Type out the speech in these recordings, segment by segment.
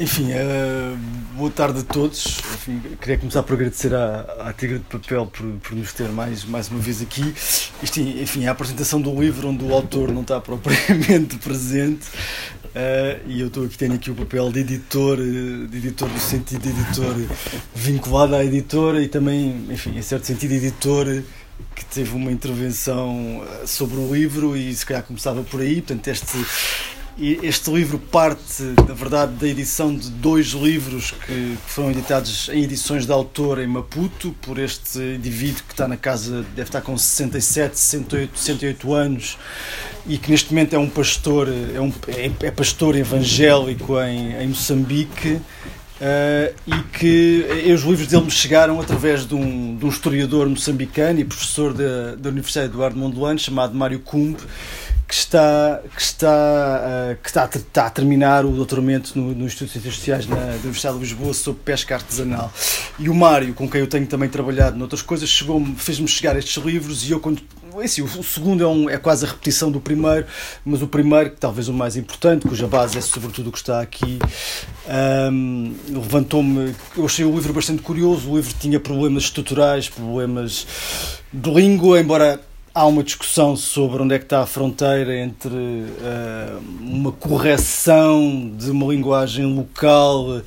Enfim, uh, boa tarde a todos. Enfim, queria começar por agradecer à, à Tigre de Papel por, por nos ter mais, mais uma vez aqui. Isto, enfim, é a apresentação do livro onde o autor não está propriamente presente. Uh, e eu estou aqui, tenho aqui o papel de editor, de editor no sentido de editor vinculado à editora e também, enfim, em certo sentido, editor que teve uma intervenção sobre o livro e se calhar começava por aí. Portanto, este este livro parte, na verdade, da edição de dois livros que foram editados em edições de autor em Maputo, por este indivíduo que está na casa, deve estar com 67, 68, 68 anos e que neste momento é um pastor, é, um, é, é pastor evangélico em, em Moçambique. Uh, e que e os livros dele me chegaram através de um, de um historiador moçambicano e professor da, da Universidade Eduardo Mondlane chamado Mário Cumbe que está, que está, uh, que está, a, está a terminar o doutoramento no, no Instituto de Ciências Sociais na Universidade de Lisboa sobre pesca artesanal. E o Mário, com quem eu tenho também trabalhado noutras coisas, fez-me chegar estes livros e eu quando esse, o segundo é, um, é, quase a repetição do primeiro, mas o primeiro, que talvez o mais importante, cuja base é sobretudo o que está aqui, um, levantou-me. Eu achei o livro bastante curioso. O livro tinha problemas estruturais, problemas de língua, embora há uma discussão sobre onde é que está a fronteira entre uh, uma correção de uma linguagem local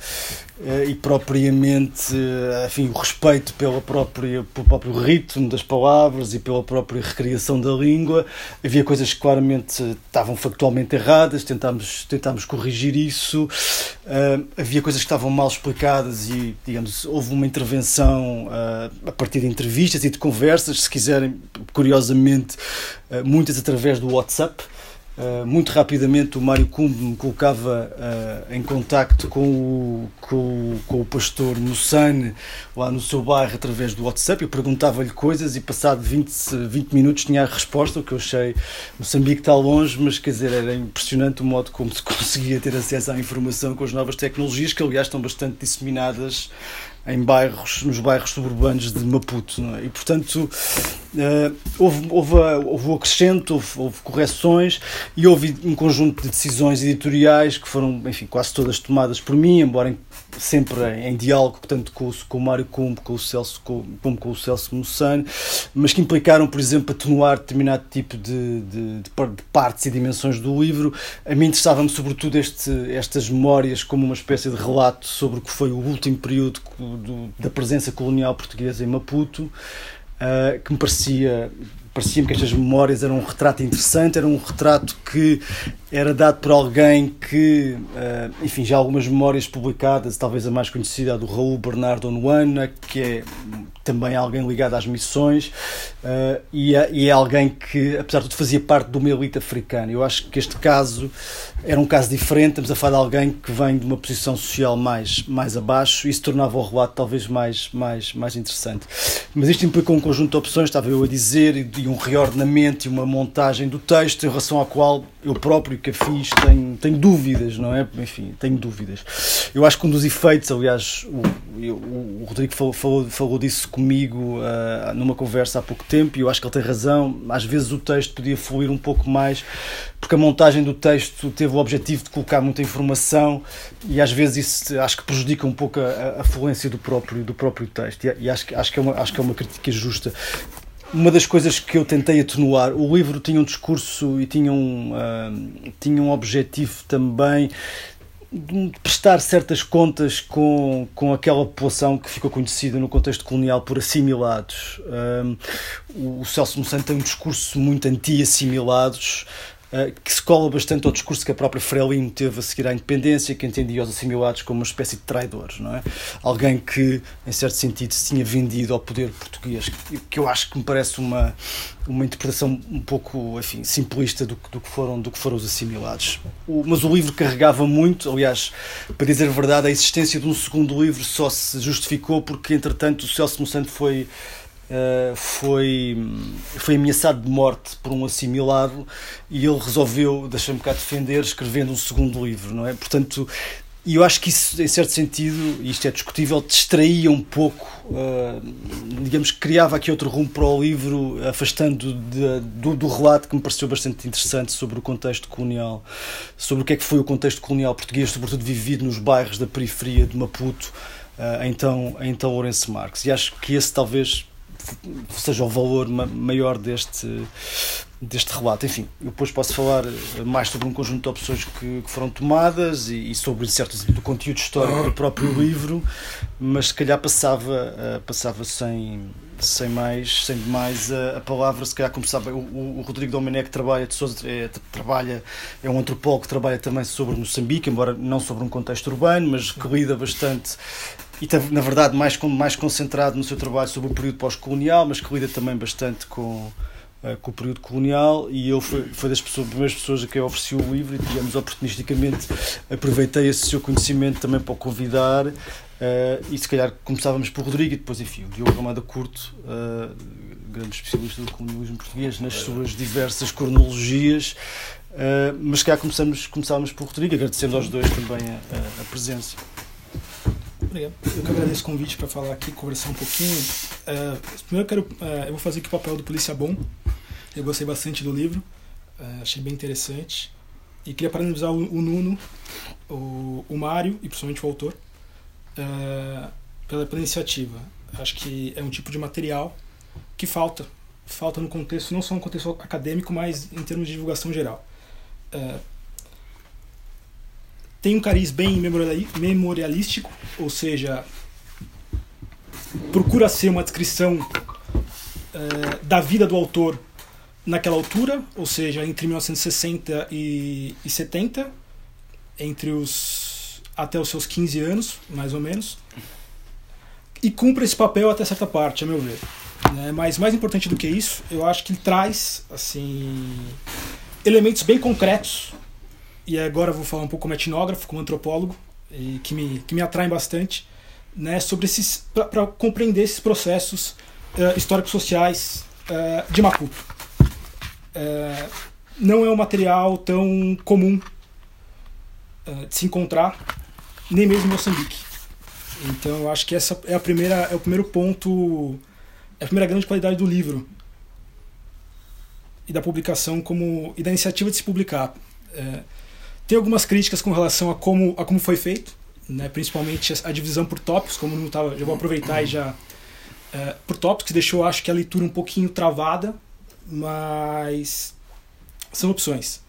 e propriamente eh, enfim, o respeito pela própria, pelo próprio ritmo das palavras e pela própria recriação da língua. Havia coisas que claramente estavam factualmente erradas, tentámos, tentámos corrigir isso. Uh, havia coisas que estavam mal explicadas e, digamos, houve uma intervenção uh, a partir de entrevistas e de conversas, se quiserem, curiosamente, uh, muitas através do WhatsApp. Uh, muito rapidamente o Mário Cumbe me colocava uh, em contacto com o, com, com o pastor Mussane lá no seu bairro através do WhatsApp. Eu perguntava-lhe coisas e passado 20, 20 minutos tinha a resposta, o que eu achei Moçambique está longe, mas quer dizer, era impressionante o modo como se conseguia ter acesso à informação com as novas tecnologias, que aliás estão bastante disseminadas em bairros, nos bairros suburbanos de Maputo. É? E, portanto, uh, houve, houve, houve o acrescento, houve, houve, correções e houve um conjunto de decisões editoriais que foram, enfim, quase todas tomadas por mim, embora em, sempre em, em, diálogo tanto com, com o Mário Cumbo, com o Celso, com, como com o Celso Mussane, mas que implicaram, por exemplo, atenuar determinado tipo de, de, de partes e dimensões do livro. A mim interessava-me, sobretudo, este, estas memórias como uma espécie de relato sobre o que foi o último período do, da presença colonial portuguesa em Maputo, uh, que me parecia parecia-me que estas memórias eram um retrato interessante, era um retrato que era dado por alguém que, uh, enfim, já algumas memórias publicadas, talvez a mais conhecida, a do Raul Bernardo Onuana, que é também alguém ligado às missões uh, e, é, e, é, alguém que, apesar de tudo, fazia parte de uma elite africana. Eu acho que este caso era um caso diferente, estamos a falar de alguém que vem de uma posição social mais, mais abaixo e isso tornava o relato talvez mais, mais, mais interessante. Mas isto implicou um conjunto de opções, estava eu a dizer, e um reordenamento e uma montagem do texto em relação ao qual eu próprio que a fiz tenho, tenho dúvidas, não é? Enfim, tenho dúvidas. Eu acho que um dos efeitos, aliás, o, o Rodrigo falou, falou, falou disso comigo uh, numa conversa há pouco tempo e eu acho que ele tem razão. Às vezes o texto podia fluir um pouco mais, porque a montagem do texto teve o objetivo de colocar muita informação e às vezes isso acho que prejudica um pouco a, a fluência do próprio, do próprio texto. E, e acho, acho, que é uma, acho que é uma crítica justa uma das coisas que eu tentei atenuar, o livro tinha um discurso e tinha um, uh, tinha um objetivo também de prestar certas contas com, com aquela população que ficou conhecida no contexto colonial por assimilados. Um, o Celso Monsanto tem um discurso muito anti-assimilados, que se cola bastante ao discurso que a própria Frelimo teve a seguir à independência, que entendia os assimilados como uma espécie de traidores, não é? Alguém que, em certo sentido, se tinha vendido ao poder português, que, que eu acho que me parece uma, uma interpretação um pouco enfim, simplista do, do, que foram, do que foram os assimilados. O, mas o livro carregava muito, aliás, para dizer a verdade, a existência de um segundo livro só se justificou porque, entretanto, o Celso Monsanto foi. Uh, foi, foi ameaçado de morte por um assimilado e ele resolveu, deixa-me cá defender, escrevendo um segundo livro, não é? Portanto, e eu acho que isso, em certo sentido, isto é discutível, distraía um pouco, uh, digamos que criava aqui outro rumo para o livro, afastando de, do, do, relato que me pareceu bastante interessante sobre o contexto colonial, sobre o que é que foi o contexto colonial português, sobretudo vivido nos bairros da periferia de Maputo, uh, então, então Lourenço Marques. E acho que esse talvez seja o valor maior deste, deste relato. Enfim, eu depois posso falar eh, mais sobre um conjunto de opções que, que foram tomadas e, e sobre certo do conteúdo histórico do próprio livro, mas se calhar passava, uh, passava sem, sem mais, sem demais a, a palavra, se calhar começava o, o, Rodrigo Domenech trabalha de Sousa, é, trabalha é um antropólogo que trabalha também sobre Moçambique, embora não sobre um contexto urbano, mas que lida bastante e na verdade mais mais concentrado no seu trabalho sobre o período pós-colonial, mas que lida também bastante com uh, com o período colonial. E eu foi, foi das pessoas, primeiras pessoas a quem eu ofereci o livro e digamos oportunisticamente aproveitei esse seu conhecimento também para o convidar. Uh, e se calhar começávamos por Rodrigo e depois enfim o Diogo Ramada Curto uh, grande especialista do colonialismo português nas suas diversas cronologias. Uh, mas se calhar começávamos por Rodrigo, agradecendo aos dois também a, a, a presença. Obrigado. Eu que agradeço o convite para falar aqui, conversar um pouquinho. Uh, primeiro eu, quero, uh, eu vou fazer aqui o papel do polícia bom. Eu gostei bastante do livro, uh, achei bem interessante. E queria parabenizar o, o Nuno, o, o Mário e principalmente o autor pela, pela iniciativa. Acho que é um tipo de material que falta. Falta no contexto, não só no contexto acadêmico, mas em termos de divulgação geral tem um cariz bem memorialístico, ou seja, procura ser uma descrição uh, da vida do autor naquela altura, ou seja, entre 1960 e, e 70, entre os até os seus 15 anos, mais ou menos, e cumpre esse papel até certa parte, a meu ver. Né? Mas mais importante do que isso, eu acho que ele traz assim elementos bem concretos e agora vou falar um pouco como etnógrafo, como antropólogo, e que me, que me atraem bastante, né, sobre esses para compreender esses processos uh, históricos sociais uh, de Maputo. Uh, não é um material tão comum de se encontrar, nem mesmo em Moçambique. Então, eu acho que essa é a primeira é o primeiro ponto, é a primeira grande qualidade do livro e da publicação como e da iniciativa de se publicar. Tem algumas críticas com relação a como, a como foi feito, né? principalmente a, a divisão por tópicos, como não tava, já vou aproveitar e já. É, por tópicos, deixou, acho que a leitura um pouquinho travada, mas são opções.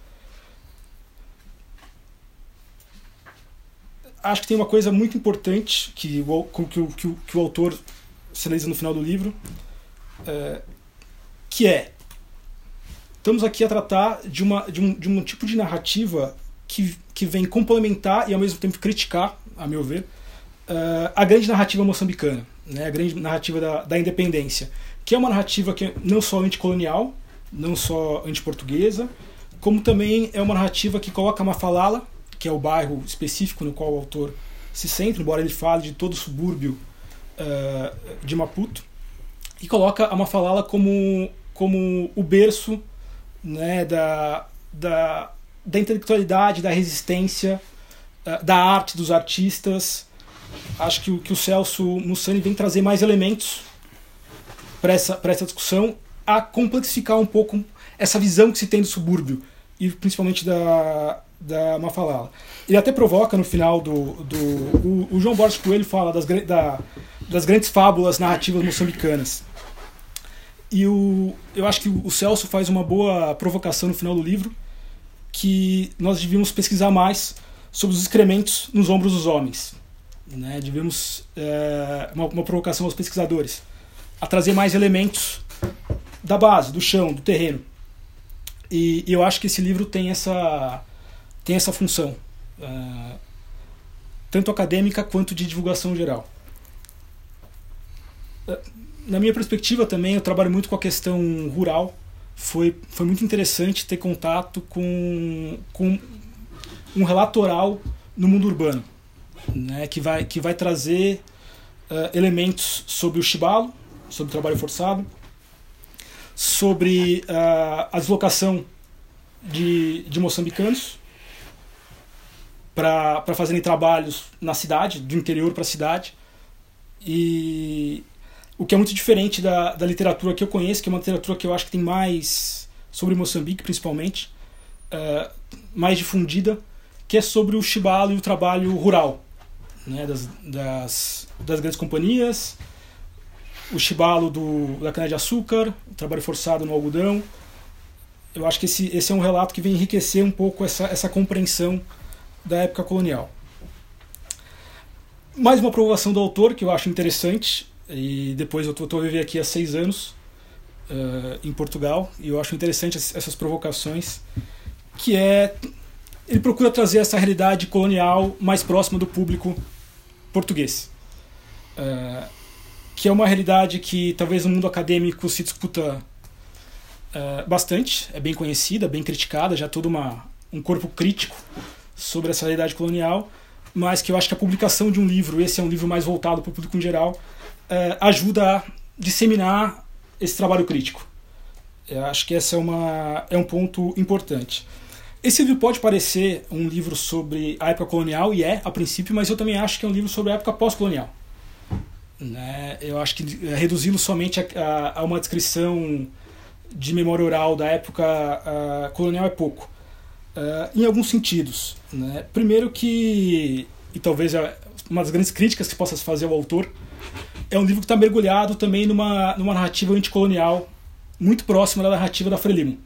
Acho que tem uma coisa muito importante que o, que o, que o, que o autor sinaliza no final do livro, é, que é estamos aqui a tratar de, uma, de, um, de um tipo de narrativa que, que vem complementar e ao mesmo tempo criticar, a meu ver, uh, a grande narrativa moçambicana, né, a grande narrativa da, da independência, que é uma narrativa que é não só anticolonial, não só antiportuguesa, como também é uma narrativa que coloca Mafalala, que é o bairro específico no qual o autor se centra, embora ele fale de todo o subúrbio uh, de Maputo, e coloca a Mafalala como, como o berço né, da, da da intelectualidade, da resistência, eh, da arte dos artistas. Acho que o, que o Celso Mussani vem trazer mais elementos para essa, essa discussão, a complexificar um pouco essa visão que se tem do subúrbio, e principalmente da, da Mafalala. Ele até provoca no final do. do o, o João Borges Coelho fala das, da, das grandes fábulas narrativas moçambicanas. E o, eu acho que o Celso faz uma boa provocação no final do livro, que nós devíamos pesquisar mais sobre os excrementos nos ombros dos homens. Né? Devíamos, é, uma, uma provocação aos pesquisadores, a trazer mais elementos da base, do chão, do terreno. E, e eu acho que esse livro tem essa, tem essa função, é, tanto acadêmica quanto de divulgação geral. É, na minha perspectiva também, eu trabalho muito com a questão rural foi, foi muito interessante ter contato com, com um relatoral no mundo urbano, né, que, vai, que vai trazer uh, elementos sobre o chibalo, sobre o trabalho forçado, sobre uh, a deslocação de, de moçambicanos para fazerem trabalhos na cidade, do interior para a cidade. E o que é muito diferente da, da literatura que eu conheço, que é uma literatura que eu acho que tem mais sobre Moçambique, principalmente, uh, mais difundida, que é sobre o chibalo e o trabalho rural né, das, das, das grandes companhias, o chibalo do, da cana-de-açúcar, o trabalho forçado no algodão. Eu acho que esse, esse é um relato que vem enriquecer um pouco essa, essa compreensão da época colonial. Mais uma aprovação do autor que eu acho interessante, e depois eu estou vivendo aqui há seis anos uh, em Portugal, e eu acho interessante essas provocações, que é ele procura trazer essa realidade colonial mais próxima do público português. Uh, que é uma realidade que talvez no mundo acadêmico se discuta uh, bastante, é bem conhecida, bem criticada, já todo uma, um corpo crítico sobre essa realidade colonial, mas que eu acho que a publicação de um livro, esse é um livro mais voltado para o público em geral, uh, ajuda a disseminar esse trabalho crítico. Eu acho que esse é, uma, é um ponto importante. Esse livro pode parecer um livro sobre a época colonial, e é, a princípio, mas eu também acho que é um livro sobre a época pós-colonial. Né? Eu acho que é, reduzi-lo somente a, a, a, uma descrição de memória oral da época colonial é pouco. Uh, em alguns sentidos. Né? Primeiro que, e talvez é uma das grandes críticas que possa se fazer ao autor, é um livro que está mergulhado também numa, numa narrativa anticolonial muito próxima da narrativa da Frelimo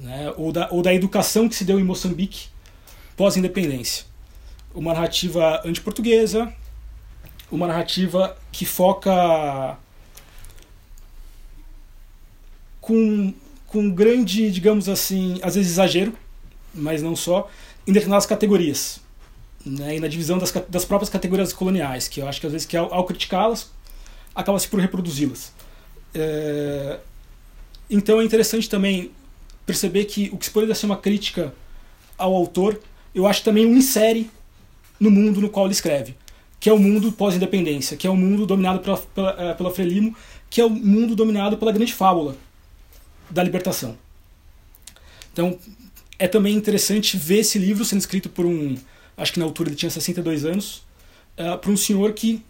né, ou, da, ou da educação que se deu em Moçambique pós-independência. Uma narrativa anti-portuguesa, uma narrativa que foca com, com grande, digamos assim, às vezes exagero, mas não só, em determinadas categorias. Né, e na divisão das, das próprias categorias coloniais, que eu acho que às vezes que ao, ao criticá-las, acaba-se por reproduzi-las. É, então é interessante também perceber que o que se poderia ser uma crítica ao autor, eu acho também o insere no mundo no qual ele escreve, que é o mundo pós-independência, que é o mundo dominado pela, pela, eh, pela Frelimo, que é o mundo dominado pela grande fábula da libertação. Então, é também interessante ver esse livro sendo escrito por um, acho que na altura ele tinha 62 anos, uh, por um senhor que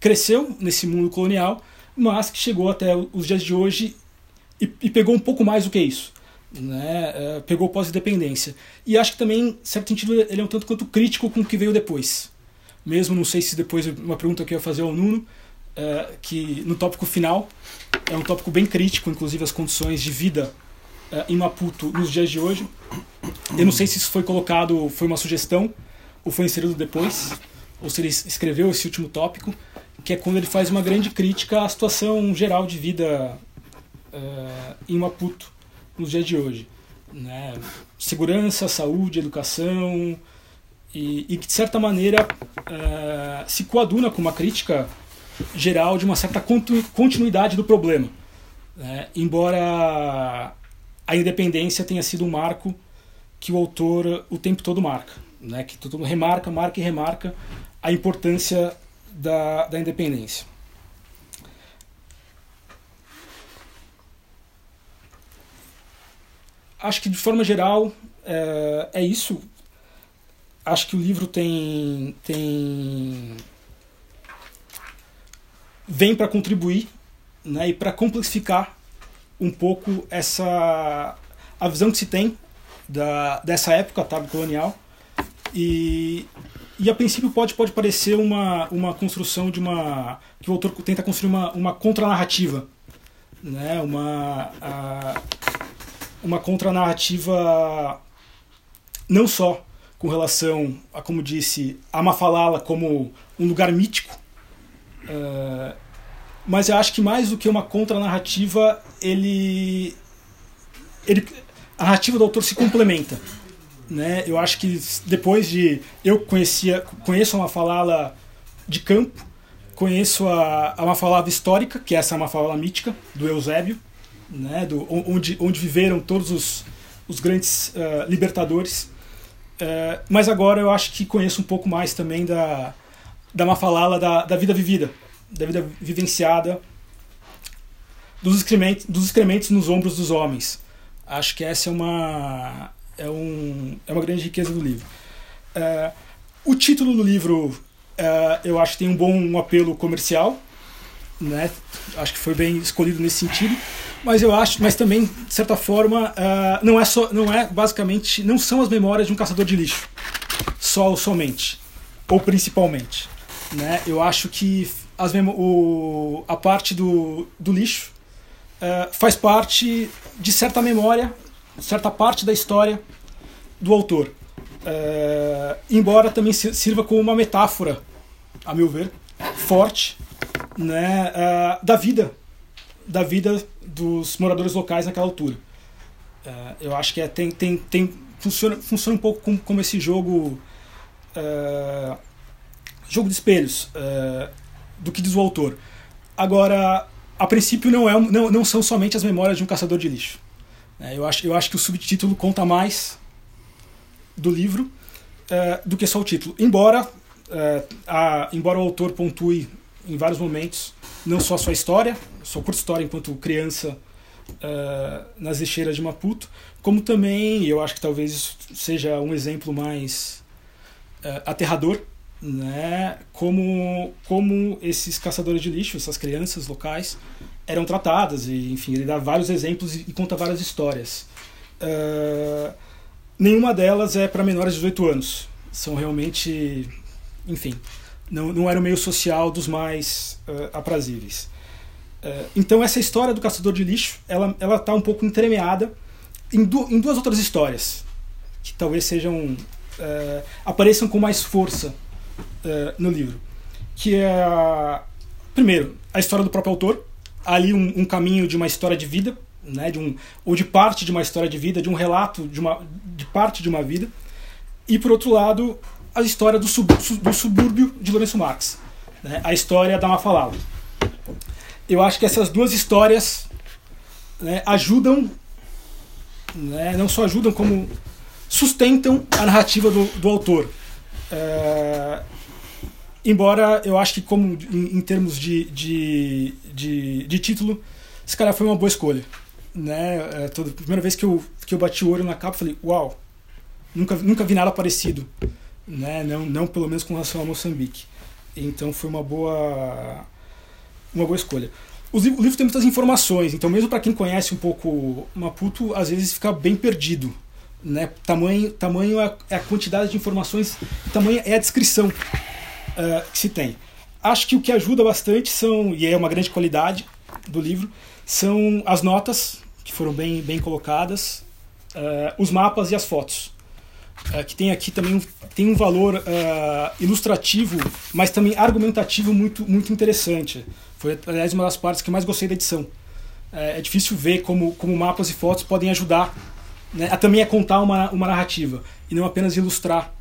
cresceu nesse mundo colonial, mas que chegou até os dias de hoje e, e pegou um pouco mais do que isso né, é, pegou pós-independência. E acho que também, em certo sentido, ele é um tanto quanto crítico com o que veio depois. Mesmo, não sei se depois, uma pergunta que eu ia fazer ao Nuno, é, que no tópico final, é um tópico bem crítico, inclusive as condições de vida em Maputo nos dias de hoje. Eu não sei se isso foi colocado, foi uma sugestão, ou foi inserido depois, ou se ele escreveu esse último tópico, que é quando ele faz uma grande crítica à situação geral de vida é, em Maputo nos dias de hoje. Né? Segurança, saúde, educação, e, e que de certa maneira uh, se coaduna com uma crítica geral de uma certa continuidade do problema. Né? Embora a independência tenha sido um marco que o autor o tempo todo marca, né? que todo remarca, marca e remarca a importância da, da independência. acho que de forma geral é, é isso. Acho que o livro tem tem vem para contribuir, né, e para complexificar um pouco essa a visão que se tem da, dessa época tá, colonial e, e a princípio pode, pode parecer uma, uma construção de uma que o autor tenta construir uma, uma contranarrativa né uma uma contranarrativa não só com relação a, como disse, a Mafalala como um lugar mítico, uh, mas eu acho que mais do que uma contranarrativa, ele, ele, a narrativa do autor se complementa. Né? Eu acho que depois de. Eu conhecia, conheço a Mafalala de campo, conheço a, a Mafalala histórica, que é essa Mafalala mítica, do Eusébio, né, do, onde, onde viveram todos os, os grandes uh, libertadores. Uh, mas agora eu acho que conheço um pouco mais também da, da Mafalala, da, da vida vivida, da vida vivenciada, dos excrementos, dos excrementos nos ombros dos homens. Acho que essa é uma, é um, é uma grande riqueza do livro. Uh, o título do livro uh, eu acho que tem um bom apelo comercial, né? Acho que foi bem escolhido nesse sentido. Mas eu acho, mas também de certa forma uh, não é só, não é basicamente, não são as memórias de um caçador de lixo, só ou somente, ou principalmente, né? Eu acho que as o, a parte do, do lixo faz parte de certa memória, certa parte da história do autor. Uh, embora também sirva como uma metáfora, a meu ver, forte, né, uh, da vida, da vida dos moradores locais naquela altura. Uh, eu acho que é, tem, tem, tem, funciona, funciona um pouco como, como esse jogo, jogo de espelhos, do que diz o autor. Agora, a princípio não, é, não, não são somente as memórias de um caçador de lixo. Né. eu, acho, eu acho que o subtítulo conta mais do livro uh, do que só o título. Embora, uh, a, embora o autor pontue em vários momentos não só a sua história, sua curta história enquanto criança uh, nas lixeiras de Maputo, como também, eu acho que talvez seja um exemplo mais aterrador, né, como, como esses caçadores de lixo, essas crianças locais, eram tratadas. E, enfim, ele dá vários exemplos e, e conta várias histórias. Uh, Nenhuma delas é para menores de 18 anos. São realmente, enfim, não, não era o meio social dos mais uh, aprazíveis. Uh, então essa história do caçador de lixo, ela ela está um pouco entremeada em, du em duas outras histórias que talvez sejam apareçam com mais força no livro, que é primeiro a história do próprio autor, ali um, um caminho de uma história de vida né, de um, ou de parte de uma história de vida, de um relato de, uma, de parte de uma vida, e por outro lado, a história do, sub, do subúrbio de Lourenço Marx, né, a história da Mafalala. Eu acho que essas duas histórias né, ajudam, né, não só ajudam, como sustentam a narrativa do, do autor. É, embora eu acho que, como em, em termos de, de, de, de título, esse cara foi uma boa escolha né? É, toda, primeira vez que eu, que eu bati o olho na capa, falei, uau, nunca, nunca vi nada parecido, né? Não, não pelo menos com relação a Moçambique. Então foi uma boa, uma boa escolha. O livro, o livro tem muitas informações, então mesmo para quem conhece um pouco Maputo, às vezes fica bem perdido. Né? Tamanho, tamanho é, é a quantidade de informações, tamanho é a descrição uh, que se tem. Acho que o que ajuda bastante são, e é uma grande qualidade do livro, são as notas que foram bem, bem colocadas, uh, os mapas e as fotos. Uh, que tem aqui também um, tem um valor uh, ilustrativo, mas também argumentativo muito, muito interessante. Foi, aliás, uma das partes que mais gostei da edição. é difícil ver como, como mapas e fotos podem ajudar né, a também a contar uma, uma narrativa e não apenas ilustrar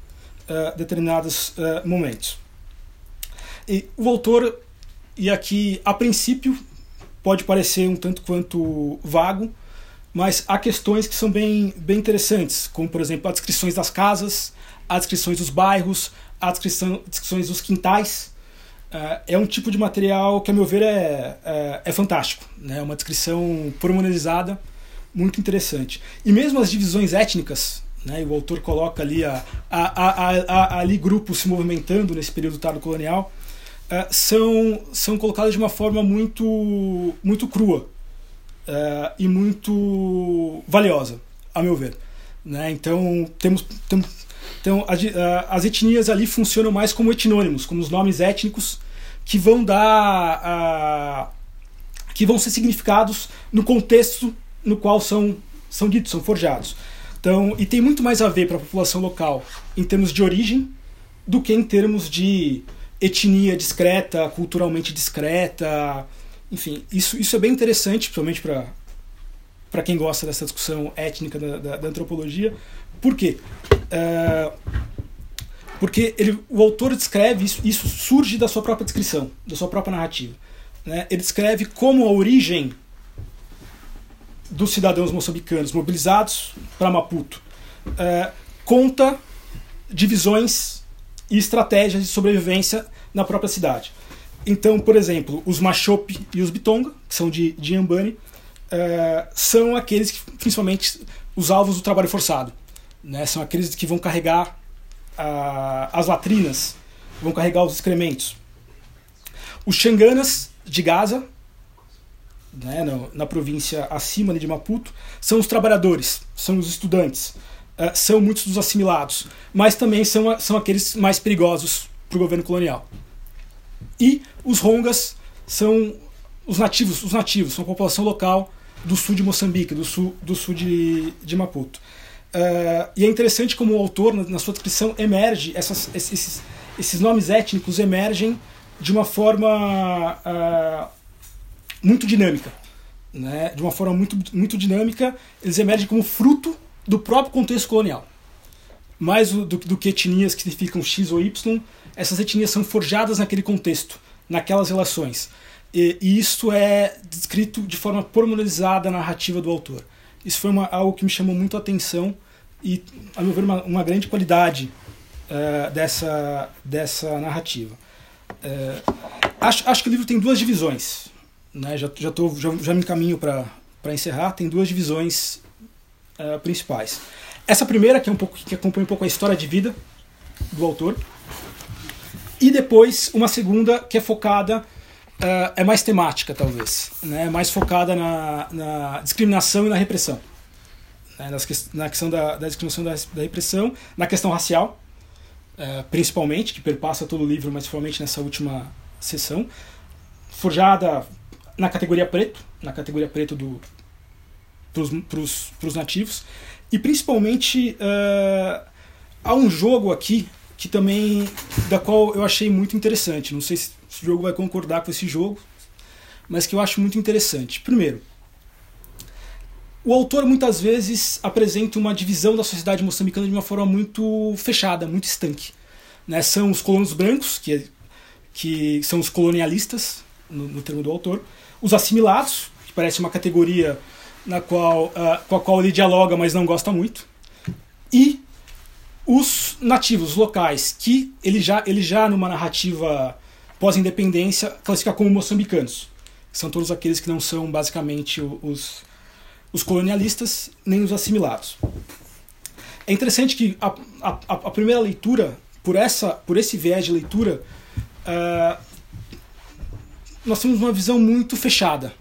determinados momentos. E o autor, e aqui a princípio pode parecer um tanto quanto vago, mas há questões que são bem, bem interessantes, como por exemplo as descrições das casas, as descrições dos bairros, as descrição, descrições dos quintais. Uh, é um tipo de material que, a meu ver, é, é, é fantástico. É né? uma descrição pormenorizada, muito interessante. E mesmo as divisões étnicas, né? o autor coloca ali, a, a, a, ali grupos se movimentando nesse período tardo colonial, uh, são, são colocadas de uma forma muito, muito crua uh, e muito valiosa, a meu ver. Né? Então, temos, temos então, as, as etnias ali funcionam mais como etnônimos, como os nomes étnicos que vão dar. que vão ser significados no contexto no qual são, são ditos, são forjados. Então, e tem muito mais a ver para a população local em termos de origem do que em termos de etnia discreta, culturalmente discreta. Enfim, isso, isso é bem interessante, principalmente para quem gosta dessa discussão étnica da, da, da antropologia. Por quê? Uh, porque ele, o autor descreve isso, isso surge da sua própria descrição, da sua própria narrativa. Né? Ele descreve como a origem dos cidadãos moçambicanos mobilizados para Maputo uh, conta divisões e estratégias de sobrevivência na própria cidade. Então, por exemplo, os Machope e os Bitonga, que são de, de Yambani, uh, são aqueles que, principalmente, os alvos do trabalho forçado. Né? São aqueles que vão carregar a, as latrinas, vão carregar os excrementos. Os Xanganas de Gaza, né, na, na, província acima de Maputo, são os trabalhadores, são os estudantes, uh, são muitos dos assimilados, mas também são, são aqueles mais perigosos para o governo colonial. E os Rongas são os nativos, os nativos, são a população local do sul de Moçambique, do sul, do sul de, de Maputo. Uh, e é interessante como o autor, na, na sua descrição, emerge, essas, esses, esses nomes étnicos emergem de uma forma uh, muito dinâmica. Né? De uma forma muito, muito dinâmica, eles emergem como fruto do próprio contexto colonial. Mais do, do que etnias que significam X ou Y, essas etnias são forjadas naquele contexto, naquelas relações. E, e isso é descrito de forma pormenorizada na narrativa do autor. Isso foi uma, algo que me chamou muito a atenção e, a meu ver, uma, uma grande qualidade uh, dessa, dessa narrativa. Uh, acho, acho que o livro tem duas divisões. Né? Já, já, tô, já, já me encaminho para encerrar. Tem duas divisões uh, principais. Essa primeira, que, é um pouco, que acompanha um pouco a história de vida do autor. E depois uma segunda que é focada uh, é mais temática, talvez. Né? Mais focada na, na discriminação e na repressão. Né? Nas, na questão da, da discriminação da, da repressão, na questão racial, uh, principalmente, que perpassa todo o livro, mas principalmente nessa última sessão. Forjada na categoria preto, na categoria preto do para os nativos. E principalmente uh, há um jogo aqui que também da qual eu achei muito interessante. Não sei se esse jogo vai concordar com esse jogo, mas que eu acho muito interessante. Primeiro, o autor muitas vezes apresenta uma divisão da sociedade moçambicana de uma forma muito fechada, muito estanque. Né? São os colonos brancos, que, que são os colonialistas, no, no termo do autor, os assimilados, que parece uma categoria na qual, uh, com a qual ele dialoga, mas não gosta muito, e os nativos locais, que ele já, ele já numa narrativa pós-independência, classifica como moçambicanos. São todos aqueles que não são basicamente os, os colonialistas nem os assimilados. É interessante que a, a, a primeira leitura, por, essa, por esse viés de leitura, uh, nós temos uma visão muito fechada,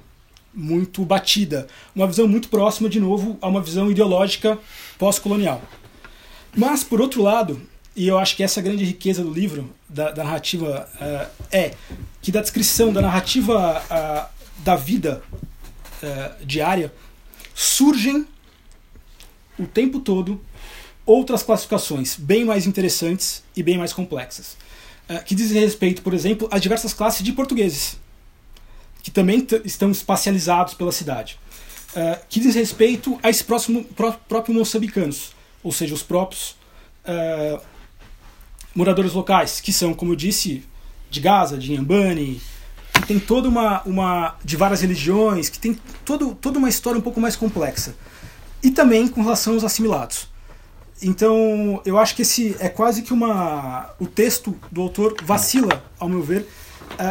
muito batida, uma visão muito próxima, de novo, a uma visão ideológica pós-colonial. Mas, por outro lado, e eu acho que essa é grande riqueza do livro, da, da narrativa, uh, é que da descrição da narrativa uh, da vida uh, diária surgem o tempo todo outras classificações bem mais interessantes e bem mais complexas, que dizem respeito, por exemplo, a diversas classes de portugueses, que também estão espacializados pela cidade, que diz respeito a esses próximo, pró próprios moçambicanos, ou seja, os próprios moradores locais, que são, como eu disse, de Gaza, de Inhambane, que tem toda uma, uma. de várias religiões, que tem todo, toda uma história um pouco mais complexa. E também com relação aos assimilados. Então, eu acho que esse é quase que uma. O texto do autor vacila, ao meu ver, uh,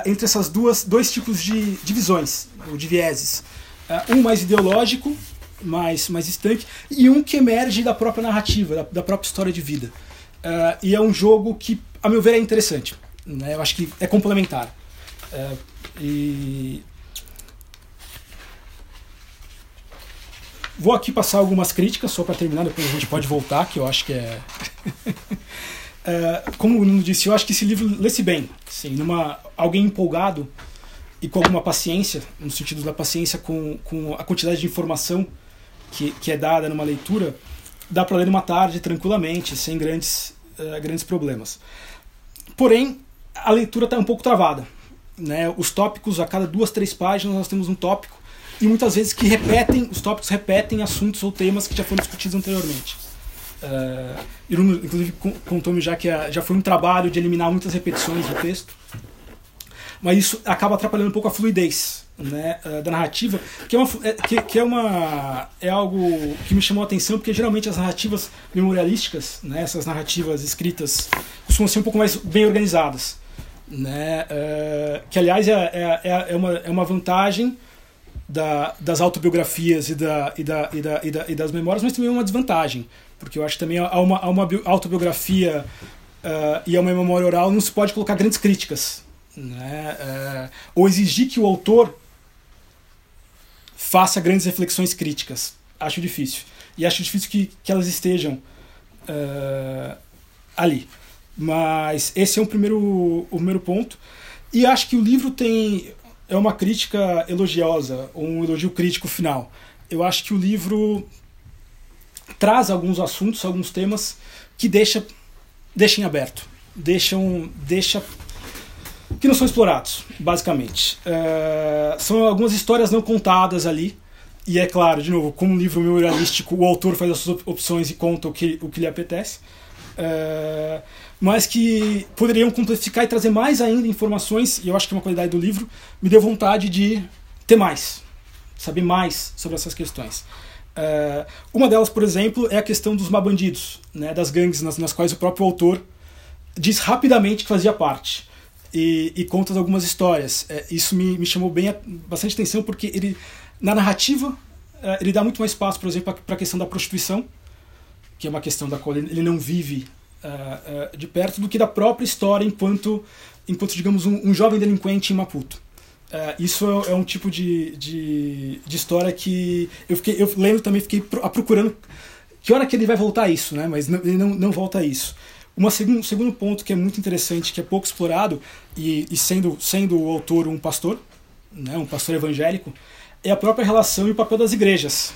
entre essas duas dois tipos de divisões, ou de vieses. Uh, um mais ideológico, mais, mais estanque, e um que emerge da própria narrativa, da, da própria história de vida. Uh, e é um jogo que, a meu ver, é interessante. Né? Eu acho que é complementar. Uh, e Vou aqui passar algumas críticas só para terminar, depois a gente pode voltar, que eu acho que é. uh, como o Nuno disse, eu acho que esse livro lê-se bem. Assim, numa, alguém empolgado e com alguma paciência, no sentido da paciência com, com a quantidade de informação que, que é dada numa leitura, dá para ler numa tarde tranquilamente, sem grandes uh, grandes problemas. Porém, a leitura está um pouco travada. Né? Os tópicos, a cada duas, três páginas, nós temos um tópico e muitas vezes que repetem, os tópicos repetem assuntos ou temas que já foram discutidos anteriormente. Uh, inclusive contou-me já que já foi um trabalho de eliminar muitas repetições do texto, mas isso acaba atrapalhando um pouco a fluidez né, eh, da narrativa, que é, uma, é, que, que, é uma é algo que me chamou a atenção, porque geralmente as narrativas memorialísticas, né, essas narrativas escritas, costumam ser um pouco mais bem organizadas. Né, é, que, aliás, é, é, é, é, uma, é uma vantagem da, das autobiografias e, da, e, da, e, da, e, da, e das memórias, mas também é uma desvantagem, porque eu acho que também há uma, há uma autobiografia uh, e é uma memória oral, não se pode colocar grandes críticas. Né? Uh, ou exigir que o autor faça grandes reflexões críticas. Acho difícil. E acho difícil que, que elas estejam uh, ali. Mas esse é um primeiro, o primeiro ponto. E acho que o livro tem é uma crítica elogiosa, um elogio crítico final. Eu acho que o livro traz alguns assuntos, alguns temas que deixa, deixa em aberto, deixam, deixa que não são explorados, basicamente. Uh, são algumas histórias não contadas ali. E é claro, de novo, como um livro memorialístico, o autor faz as suas opções e conta o que, o que lhe apetece. Uh, mas que poderiam complexificar e trazer mais ainda informações, e eu acho que é uma qualidade do livro, me deu vontade de ter mais, saber mais sobre essas questões. Uh, uma delas, por exemplo, é a questão dos mabandidos, né, das gangues nas, nas quais o próprio autor diz rapidamente que fazia parte. E, e conta algumas histórias. É, isso me, me chamou bem bastante atenção porque ele, na narrativa, é, ele dá muito mais espaço, por exemplo, para a questão da prostituição, que é uma questão da qual ele não vive uh, uh, de perto, do que da própria história enquanto, enquanto digamos, um, um jovem delinquente em Maputo. Uh, isso é, é, um tipo de, de, de, história que eu fiquei eu lembro também fiquei procurando que hora que ele vai voltar a isso né? Mas não, ele não, não volta a isso. Uma segundo, um segundo ponto que é muito interessante que é pouco explorado e, e sendo sendo o autor um pastor né? Um pastor evangélico é a própria relação e o papel das igrejas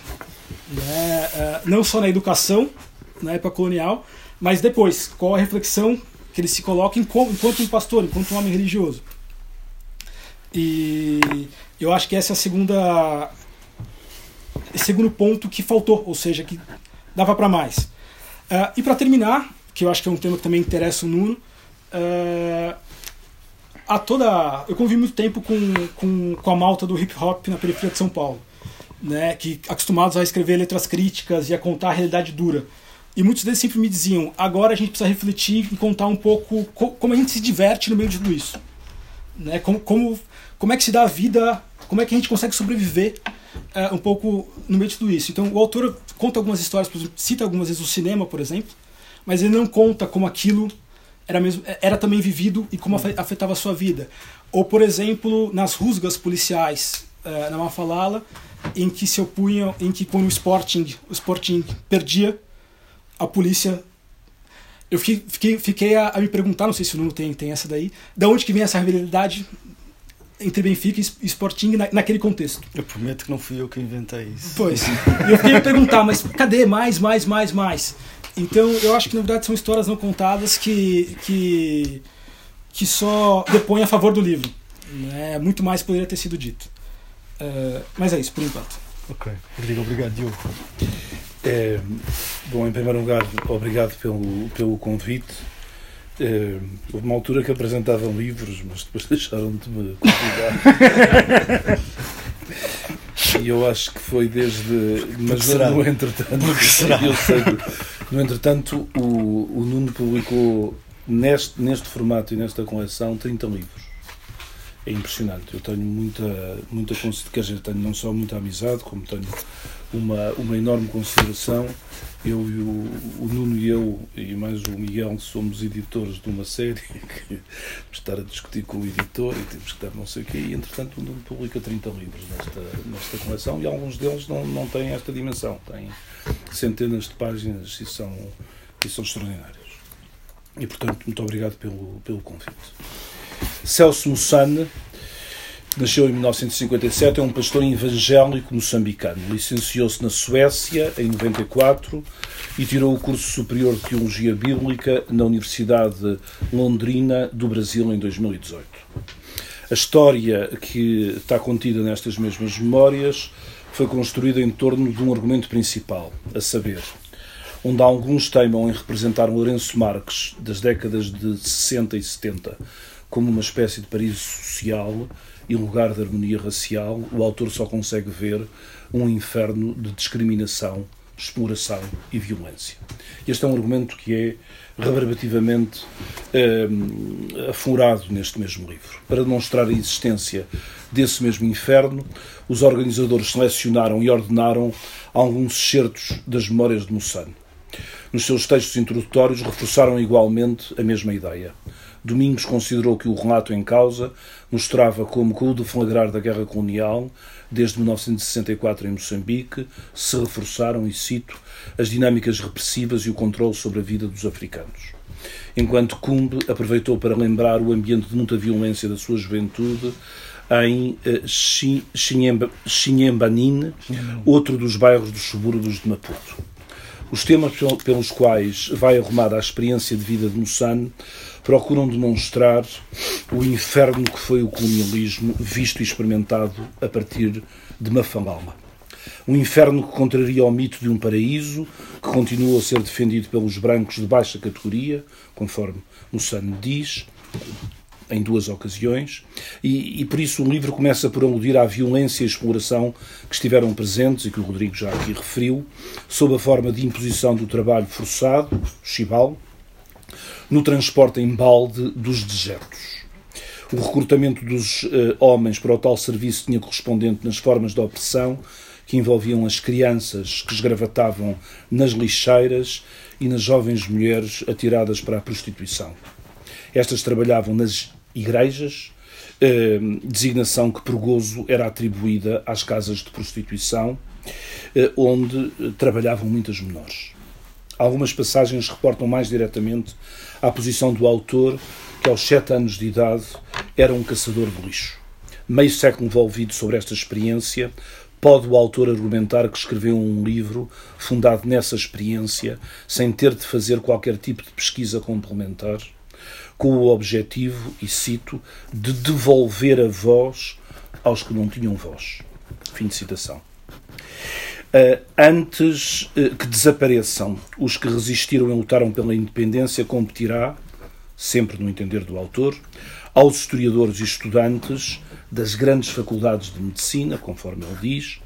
né? Uh, não só na educação na época colonial mas depois qual a reflexão que ele se coloca enquanto um pastor enquanto um homem religioso e eu acho que essa é a segunda segundo ponto que faltou, ou seja, que dava para mais. Uh, e para terminar, que eu acho que é um tema que também interessa o Nuno, uh, a toda eu convivi muito tempo com, com, com a malta do hip hop na periferia de São Paulo, né, que acostumados a escrever letras críticas e a contar a realidade dura. E muitos deles sempre me diziam: agora a gente precisa refletir e contar um pouco como a gente se diverte no meio de tudo isso. Né? Como, como, como é que se dá a vida, como é que a gente consegue sobreviver é, um pouco no meio de tudo isso. Então o autor conta algumas histórias, cita algumas vezes o cinema, por exemplo, mas ele não conta como aquilo era, mesmo, era também vivido e como afetava a sua vida. Ou, por exemplo, nas rusgas policiais é, na Mafalala, em que se opunham, em que quando o Sporting, o Sporting perdia, a polícia eu fiquei, fiquei, fiquei a, a, me perguntar, não sei se o Nuno tem, tem essa daí, da onde que vem essa rivalidade entre Benfica e Sporting na, naquele contexto. Eu prometo que não fui eu que inventei isso. Pois. eu fiquei a perguntar, mas cadê mais, mais, mais, mais? Então eu acho que na verdade são histórias não contadas que, que, que só depõem a favor do livro. Né? Muito mais poderia ter sido dito. Uh, mas é isso, por enquanto. Ok. Rodrigo, obrigado, Diogo. É, bom, em primeiro lugar, obrigado pelo, pelo convite. É, houve uma altura que apresentavam livros, mas depois deixaram de me convidar. e eu acho que foi desde. Mas no, no entretanto. Eu sei, no entretanto, o, o Nuno publicou neste, neste formato e nesta coleção 30 livros. É impressionante. Eu tenho muita, muita quer dizer, tenho não só muita amizade, como tenho uma, uma enorme consideração. Eu e o, o, Nuno e eu, e mais o Miguel, somos editores de uma série que estar a discutir com o editor e temos que dar não sei o quê. E, entretanto, o Nuno publica 30 livros nesta, nesta coleção e alguns deles não, não têm esta dimensão. Têm centenas de páginas e são, e são extraordinários. E, portanto, muito obrigado pelo, pelo convite. Celso Mussane Nasceu em 1957, é um pastor evangélico moçambicano. Licenciou-se na Suécia em 94 e tirou o curso superior de Teologia Bíblica na Universidade Londrina do Brasil em 2018. A história que está contida nestas mesmas memórias foi construída em torno de um argumento principal, a saber, onde alguns teimam em representar Lourenço Marques das décadas de 60 e 70 como uma espécie de paraíso social, em lugar de harmonia racial, o autor só consegue ver um inferno de discriminação, exploração e violência. Este é um argumento que é reverbativamente um, aflorado neste mesmo livro. Para demonstrar a existência desse mesmo inferno, os organizadores selecionaram e ordenaram alguns excertos das memórias de Mossano. Nos seus textos introdutórios reforçaram igualmente a mesma ideia. Domingos considerou que o relato em causa mostrava como, com o deflagrar da guerra colonial, desde 1964 em Moçambique, se reforçaram, e cito, as dinâmicas repressivas e o controle sobre a vida dos africanos. Enquanto Cumbe aproveitou para lembrar o ambiente de muita violência da sua juventude em uh, Xinhembanine, outro dos bairros dos subúrbios de Maputo. Os temas pelos quais vai arrumada a experiência de vida de Moçane procuram demonstrar o inferno que foi o colonialismo visto e experimentado a partir de Mafalama. Um inferno que contraria o mito de um paraíso que continua a ser defendido pelos brancos de baixa categoria, conforme Moçane diz, em duas ocasiões, e, e, por isso o livro começa por aludir à violência e exploração que estiveram presentes e que o Rodrigo já aqui referiu, sob a forma de imposição do trabalho forçado, chibal, no transporte em balde dos dejetos. O recrutamento dos uh, homens para o tal serviço tinha correspondente nas formas de opressão que envolviam as crianças que esgravatavam nas lixeiras e nas jovens mulheres atiradas para a prostituição. Estas trabalhavam nas igrejas, eh, designação que por gozo era atribuída às casas de prostituição, eh, onde trabalhavam muitas menores. Algumas passagens reportam mais diretamente à posição do autor, que aos sete anos de idade era um caçador de lixo. Meio século envolvido sobre esta experiência, pode o autor argumentar que escreveu um livro fundado nessa experiência, sem ter de fazer qualquer tipo de pesquisa complementar, com o objetivo, e cito, de devolver a voz aos que não tinham voz. Fim de citação. Uh, antes uh, que desapareçam os que resistiram e lutaram pela independência, competirá, sempre no entender do autor, aos historiadores e estudantes das grandes faculdades de medicina, conforme ele diz,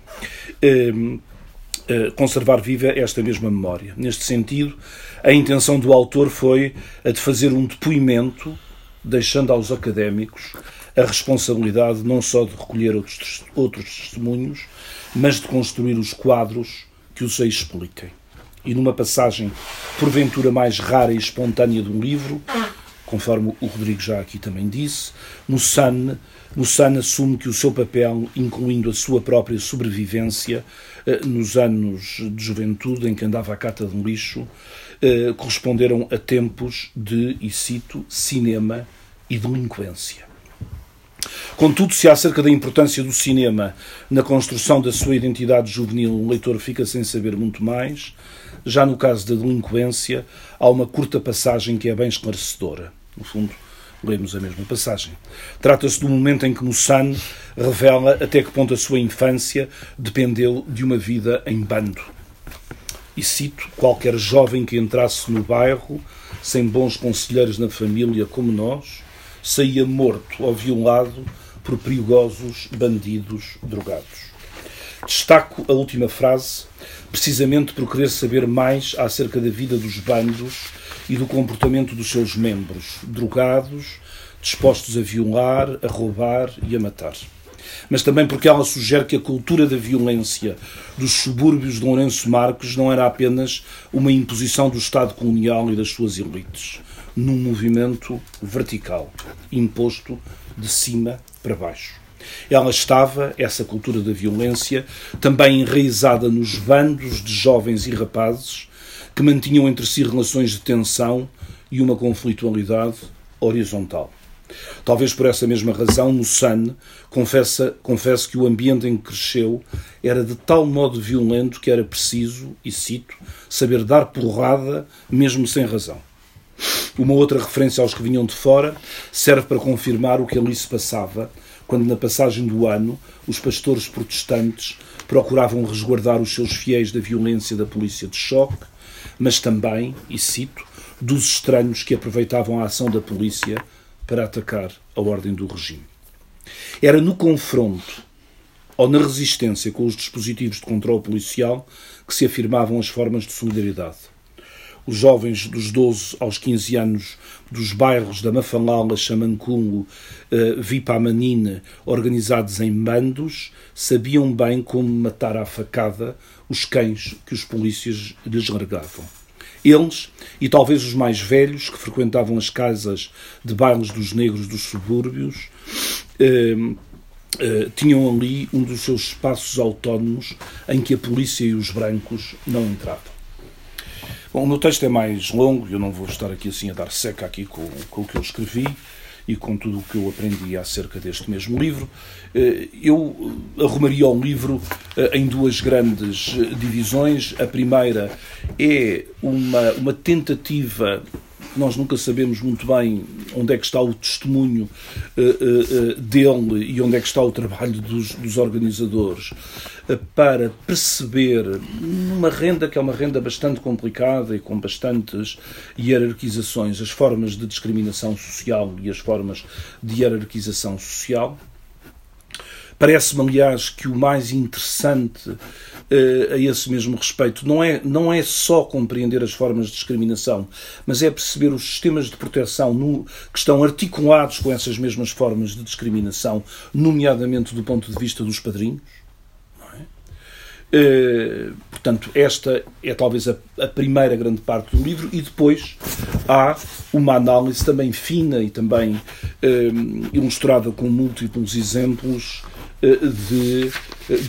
uh, conservar viva esta mesma memória. Neste sentido, a intenção do autor foi a de fazer um depoimento, deixando aos académicos a responsabilidade não só de recolher outros, outros testemunhos, mas de construir os quadros que os expliquem. E numa passagem, porventura mais rara e espontânea do livro, conforme o Rodrigo já aqui também disse, Moussan, Moussan assume que o seu papel, incluindo a sua própria sobrevivência, eh, nos anos de juventude em que andava à cata de um lixo, eh, corresponderam a tempos de, e cito, cinema e delinquência. Contudo, se acerca da importância do cinema na construção da sua identidade juvenil, o leitor fica sem saber muito mais. Já no caso da delinquência, há uma curta passagem que é bem esclarecedora. No fundo, lemos a mesma passagem. Trata-se do momento em que Moussan revela até que ponto a sua infância dependeu de uma vida em bando. E cito: qualquer jovem que entrasse no bairro, sem bons conselheiros na família como nós, saía morto ou violado por perigosos bandidos drogados. Destaco a última frase, precisamente por querer saber mais acerca da vida dos bandos e do comportamento dos seus membros, drogados, dispostos a violar, a roubar e a matar. Mas também porque ela sugere que a cultura da violência dos subúrbios de Lourenço Marques não era apenas uma imposição do Estado colonial e das suas elites, num movimento vertical, imposto de cima para baixo. Ela estava, essa cultura da violência, também enraizada nos bandos de jovens e rapazes que mantinham entre si relações de tensão e uma conflitualidade horizontal. Talvez por essa mesma razão, Moussan confessa, confessa que o ambiente em que cresceu era de tal modo violento que era preciso, e cito, saber dar porrada mesmo sem razão. Uma outra referência aos que vinham de fora serve para confirmar o que ali se passava, quando na passagem do ano os pastores protestantes procuravam resguardar os seus fiéis da violência da polícia de choque, mas também, e cito, dos estranhos que aproveitavam a ação da polícia para atacar a ordem do regime. Era no confronto ou na resistência com os dispositivos de controle policial que se afirmavam as formas de solidariedade os jovens dos 12 aos 15 anos dos bairros da Mafalala, Xamancungo, uh, Vipamanine, organizados em bandos, sabiam bem como matar à facada os cães que os polícias lhes largavam. Eles, e talvez os mais velhos, que frequentavam as casas de bailes dos negros dos subúrbios, eh, eh, tinham ali um dos seus espaços autónomos em que a polícia e os brancos não entravam. Bom, o meu texto é mais longo, eu não vou estar aqui assim a dar seca aqui com, com o que eu escrevi e com tudo o que eu aprendi acerca deste mesmo livro. Eh, eu arrumaria o livro eh, em duas grandes divisões. A primeira é uma, uma tentativa nós nunca sabemos muito bem onde é que está o testemunho uh, uh, dele e onde é que está o trabalho dos, dos organizadores para perceber numa renda que é uma renda bastante complicada e com bastantes hierarquizações as formas de discriminação social e as formas de hierarquização social. Parece-me, aliás, que o mais interessante a esse mesmo respeito não é, não é só compreender as formas de discriminação, mas é perceber os sistemas de proteção no, que estão articulados com essas mesmas formas de discriminação, nomeadamente do ponto de vista dos padrinhos. Uh, portanto, esta é talvez a, a, primeira grande parte do livro, e depois há uma análise também fina e também uh, ilustrada com múltiplos exemplos uh, de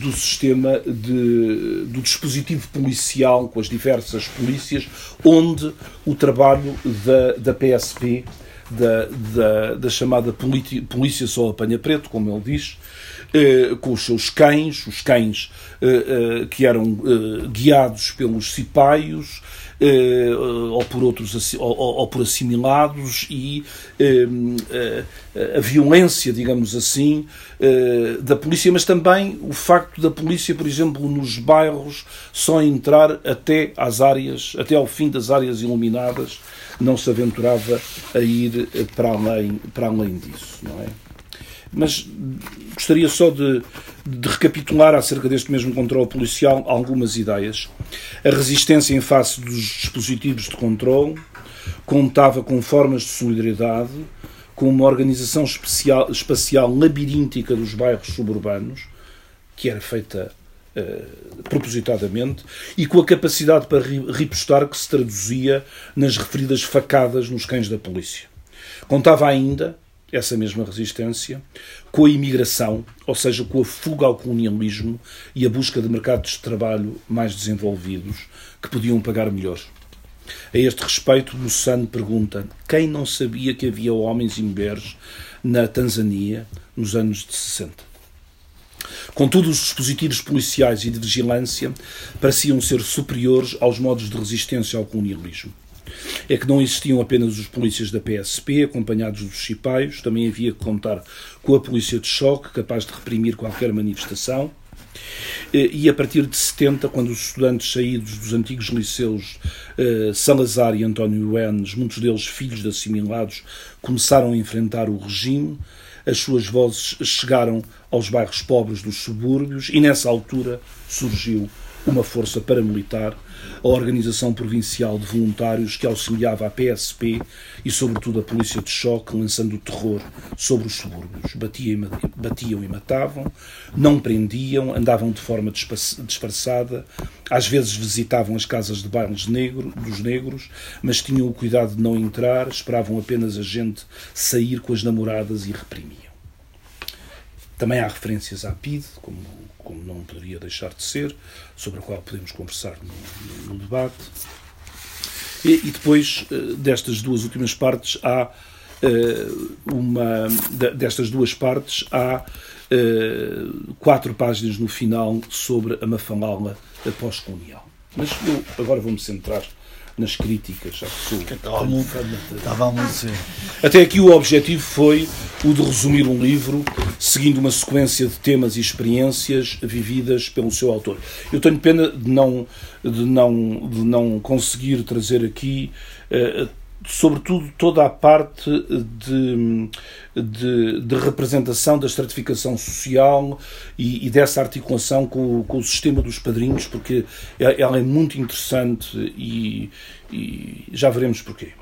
do sistema de, do dispositivo policial com as diversas polícias, onde o trabalho da, da PSP, da, da, da chamada Polícia Só Apanha Preto, como ele diz, eh, com os seus cães, os cães eh, eh, que eram guiados pelos cipaios, ou por outros ou, ou, por assimilados e eh, a violência, digamos assim, eh, da polícia, mas também o facto da polícia, por exemplo, nos bairros só entrar até às áreas, até ao fim das áreas iluminadas, não se aventurava a ir para além, para além disso, não é? Mas gostaria só de, de recapitular acerca deste mesmo controle policial algumas ideias. A resistência em face dos dispositivos de controle contava com formas de solidariedade, com uma organização especial, espacial labiríntica dos bairros suburbanos, que era feita uh, propositadamente, e com a capacidade para ripostar que se traduzia nas referidas facadas nos cães da polícia. Contava ainda essa mesma resistência, com a imigração, ou seja, com a fuga ao colonialismo e a busca de mercados de trabalho mais desenvolvidos que podiam pagar melhor. A este respeito, Bussano pergunta quem não sabia que havia homens e mulheres na Tanzânia nos anos de 60. Contudo, os dispositivos policiais e de vigilância pareciam ser superiores aos modos de resistência ao colonialismo é que não existiam apenas os polícias da PSP, acompanhados dos chipaios, também havia que contar com a polícia de choque, capaz de reprimir qualquer manifestação. E a partir de 70, quando os estudantes saídos dos antigos liceus eh, Salazar e António Enes, muitos deles filhos de assimilados, começaram a enfrentar o regime, as suas vozes chegaram aos bairros pobres dos subúrbios e nessa altura surgiu uma força paramilitar a Organização Provincial de Voluntários que auxiliava a PSP e, sobretudo, a Polícia de Choque, lançando terror sobre os subúrbios. Batiam, e matavam, não prendiam, andavam de forma disfarçada, às vezes visitavam as casas de bailes negro, dos negros, mas tinham o cuidado de não entrar, esperavam apenas a gente sair com as namoradas e reprimiam. Também há referências à PIDE, como como não poderia deixar de ser, sobre a qual podemos conversar no, no debate. E, e, depois eh, destas duas últimas partes há eh, uma destas duas partes há eh, quatro páginas no final sobre a Mafalala pós-colonial. Mas eu agora vou-me centrar nas críticas à pessoa. Estava muito, estava muito Até aqui o objetivo foi o de resumir um livro seguindo uma sequência de temas e experiências vividas pelo seu autor. Eu tenho pena de não, de não, de não conseguir trazer aqui. Uh, sobretudo toda a parte de, de, de, representação da estratificação social e, e dessa articulação com, com, o sistema dos padrinhos, porque ela é muito interessante e, e já veremos porquê.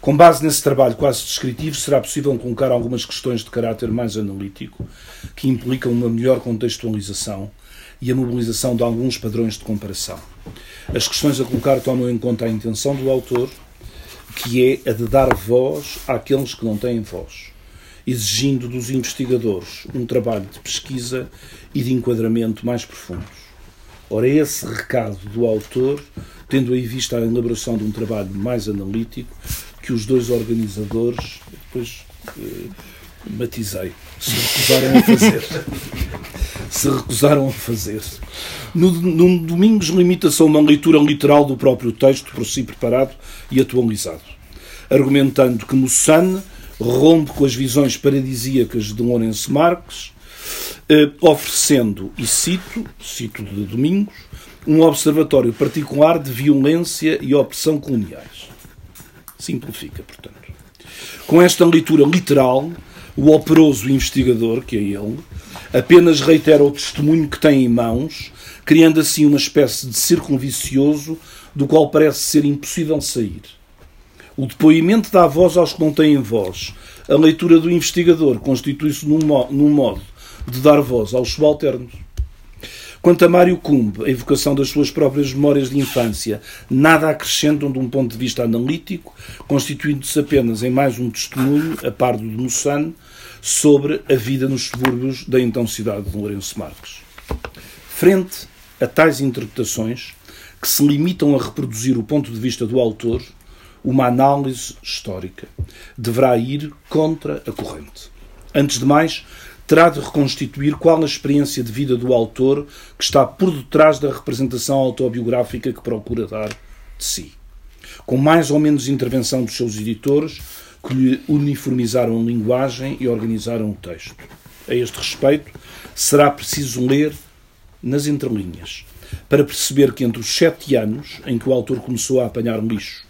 Com base nesse trabalho quase descritivo, será possível colocar algumas questões de caráter mais analítico, que implicam uma melhor contextualização e a mobilização de alguns padrões de comparação. As questões a colocar tomam em conta a intenção do autor, que é a de dar voz àqueles que não têm voz, exigindo dos investigadores um trabalho de pesquisa e de enquadramento mais profundos. Ora, esse recado do autor, tendo em vista a elaboração de um trabalho mais analítico, que os dois organizadores, depois eh, matizei, se recusaram a fazer. se recusaram a fazer. No, no Domingos limita-se a uma leitura literal do próprio texto, por si preparado e atualizado, argumentando que Mossane rompe com as visões paradisíacas de Lourenço Marques, eh, oferecendo, e cito, cito de Domingos, um observatório particular de violência e opressão coloniais. Simplifica, portanto. Com esta leitura literal, o operoso investigador, que é ele, apenas reitera o testemunho que tem em mãos, criando assim uma espécie de círculo vicioso do qual parece ser impossível sair. O depoimento dá voz aos que não têm voz. A leitura do investigador constitui-se num, num modo de dar voz aos subalternos. Quanto a Mário Cumbe, a evocação das suas próprias memórias de infância, nada acrescentam de um ponto de vista analítico, constituindo-se apenas em mais um testemunho, a par do de Moçane, sobre a vida nos subúrbios da então cidade de Lourenço Marques. Frente a tais interpretações, que se limitam a reproduzir o ponto de vista do autor, uma análise histórica deverá ir contra a corrente. Antes de mais, terá de reconstituir qual a experiência de vida do autor que está por detrás da representação autobiográfica que procura dar de si. Com mais ou menos intervenção dos seus editores, que lhe uniformizaram a linguagem e organizaram o texto. A este respeito, será preciso ler nas entrelinhas, para perceber que entre os sete anos em que o autor começou a apanhar lixo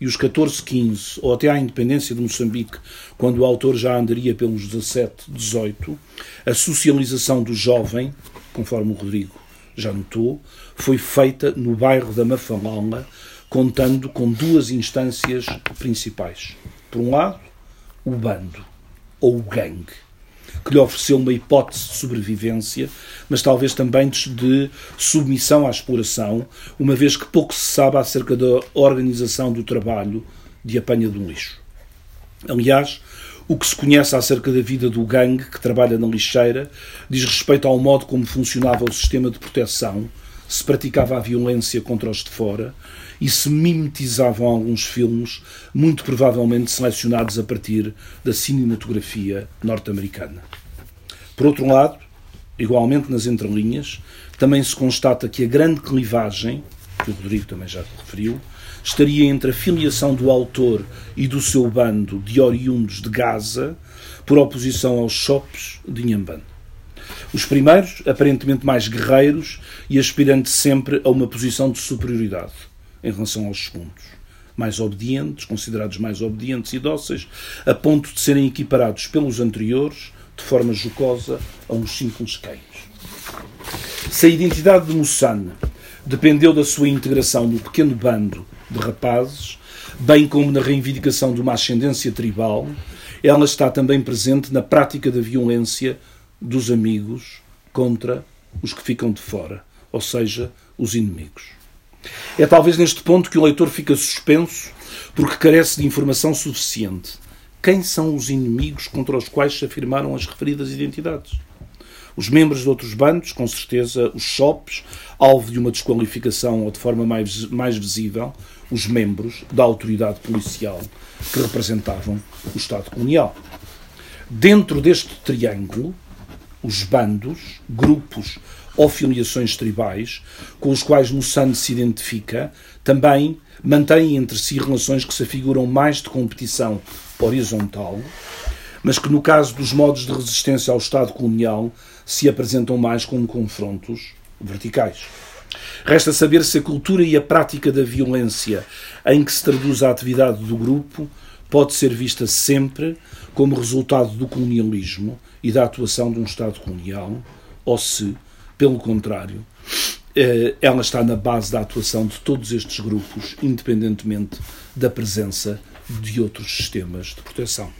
e os 14, 15, ou até à independência de Moçambique, quando o autor já andaria pelos 17, 18, a socialização do jovem, conforme o Rodrigo já notou, foi feita no bairro da Mafalonga, contando com duas instâncias principais. Por um lado, o bando, ou o gangue, que lhe ofereceu uma hipótese de sobrevivência, mas talvez também de submissão à exploração, uma vez que pouco se sabe acerca da organização do trabalho de apanha do lixo. Aliás, o que se conhece acerca da vida do gangue que trabalha na lixeira diz respeito ao modo como funcionava o sistema de proteção, se praticava a violência contra os de fora e se mimetizavam alguns filmes, muito provavelmente selecionados a partir da cinematografia norte-americana. Por outro lado, igualmente nas entrelinhas, também se constata que a grande clivagem, que o Rodrigo também já referiu, estaria entre a filiação do autor e do seu bando de oriundos de Gaza, por oposição aos chopes de Inhambane. Os primeiros, aparentemente mais guerreiros e aspirando sempre a uma posição de superioridade em relação aos segundos. Mais obedientes, considerados mais obedientes e dóceis, a ponto de serem equiparados pelos anteriores, de forma jocosa, a uns simples cães. Se a identidade de Mossane dependeu da sua integração no pequeno bando de rapazes, bem como na reivindicação de uma ascendência tribal, ela está também presente na prática da violência dos amigos contra os que ficam de fora, ou seja, os inimigos. É talvez neste ponto que o leitor fica suspenso porque carece de informação suficiente. Quem são os inimigos contra os quais se afirmaram as referidas identidades? Os membros de outros bandos, com certeza os shops, alvo de uma desqualificação ou de forma mais, mais visível, os membros da autoridade policial que representavam o Estado colonial. Dentro deste triângulo, os bandos, grupos ou filiações tribais com os quais Moçane se identifica, também mantêm entre si relações que se afiguram mais de competição horizontal, mas que no caso dos modos de resistência ao Estado colonial se apresentam mais como confrontos verticais. Resta saber se a cultura e a prática da violência em que se traduz a atividade do grupo pode ser vista sempre como resultado do colonialismo e da atuação de um Estado colonial, ou se, pelo contrário, eh, ela está na base da atuação de todos estes grupos, independentemente da presença de outros sistemas de proteção.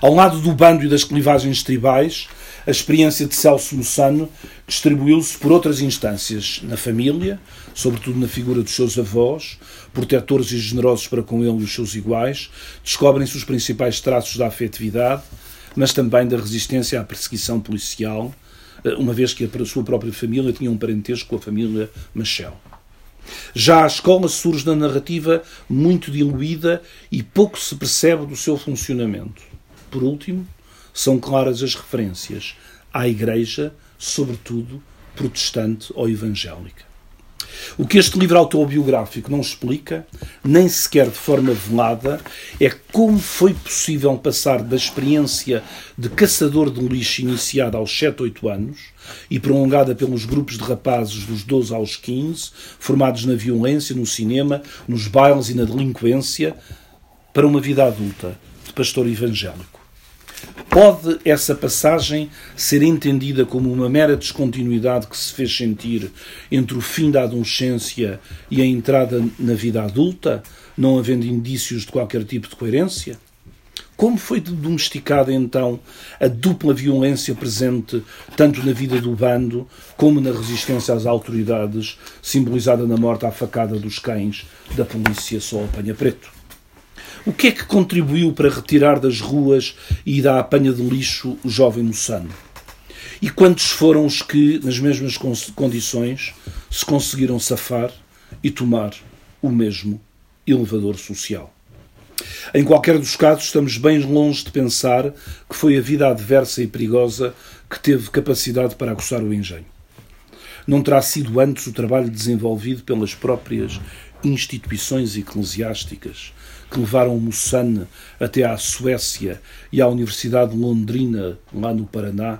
Ao lado do bando e das clivagens tribais, A experiência de Celso Moçano distribuiu-se por outras instâncias, na família, sobretudo na figura dos seus avós, protetores e generosos para com ele e os seus iguais, descobrem-se os principais traços da afetividade, mas também da resistência à perseguição policial, eh, uma vez que a sua própria família tinha um parentesco com a família Machel. Já a escola surge na narrativa muito diluída e pouco se percebe do seu funcionamento. Por último, são claras as referências à Igreja, sobretudo protestante ou evangélica. O que este livro autobiográfico não explica, nem sequer de forma velada, é como foi possível passar da experiência de caçador de lixo iniciada aos 7, 8 anos e prolongada pelos grupos de rapazes dos 12 aos 15, formados na violência, no cinema, nos bailes e na delinquência, para uma vida adulta de pastor evangélico. Pode essa passagem ser entendida como uma mera descontinuidade que se fez sentir entre o fim da adolescência e a entrada na vida adulta, não havendo indícios de qualquer tipo de coerência? Como foi domesticada então a dupla violência presente tanto na vida do bando como na resistência às autoridades, simbolizada na morte à facada dos cães da polícia só apanha preto? O que é que contribuiu para retirar das ruas e da apanha de lixo o jovem moçano? E quantos foram os que, nas mesmas condições, se conseguiram safar e tomar o mesmo elevador social? Em qualquer dos casos, estamos bem longe de pensar que foi a vida adversa e perigosa que teve capacidade para aguçar o engenho. Não terá sido antes o trabalho desenvolvido pelas próprias instituições eclesiásticas que levaram Moçane até à Suécia e à Universidade de Londrina, lá no Paraná,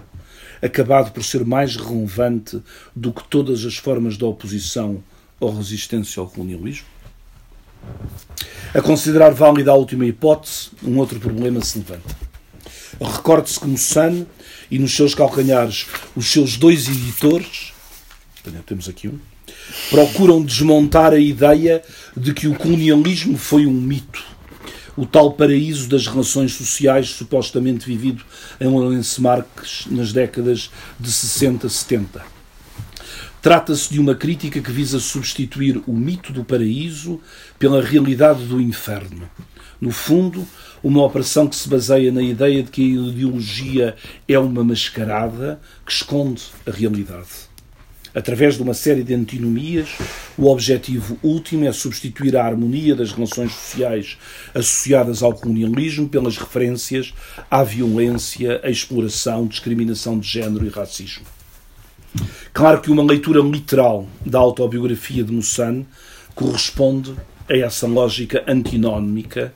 acabado por ser mais relevante do que todas as formas de oposição ou resistência ao colonialismo? A considerar válida a última hipótese, um outro problema se levanta. Recorde-se que Moçane e nos seus calcanhares os seus dois editores, temos aqui um, procuram desmontar a ideia de que o colonialismo foi um mito. O tal paraíso das relações sociais supostamente vivido em Lourenço Marques nas décadas de 60, 70. Trata-se de uma crítica que visa substituir o mito do paraíso pela realidade do inferno. No fundo, uma operação que se baseia na ideia de que a ideologia é uma mascarada que esconde a realidade. Através de uma série de antinomias, o objetivo último é substituir a harmonia das relações sociais associadas ao colonialismo pelas referências à violência, à exploração, discriminação de género e racismo. Claro que uma leitura literal da autobiografia de Moussan corresponde a essa lógica antinómica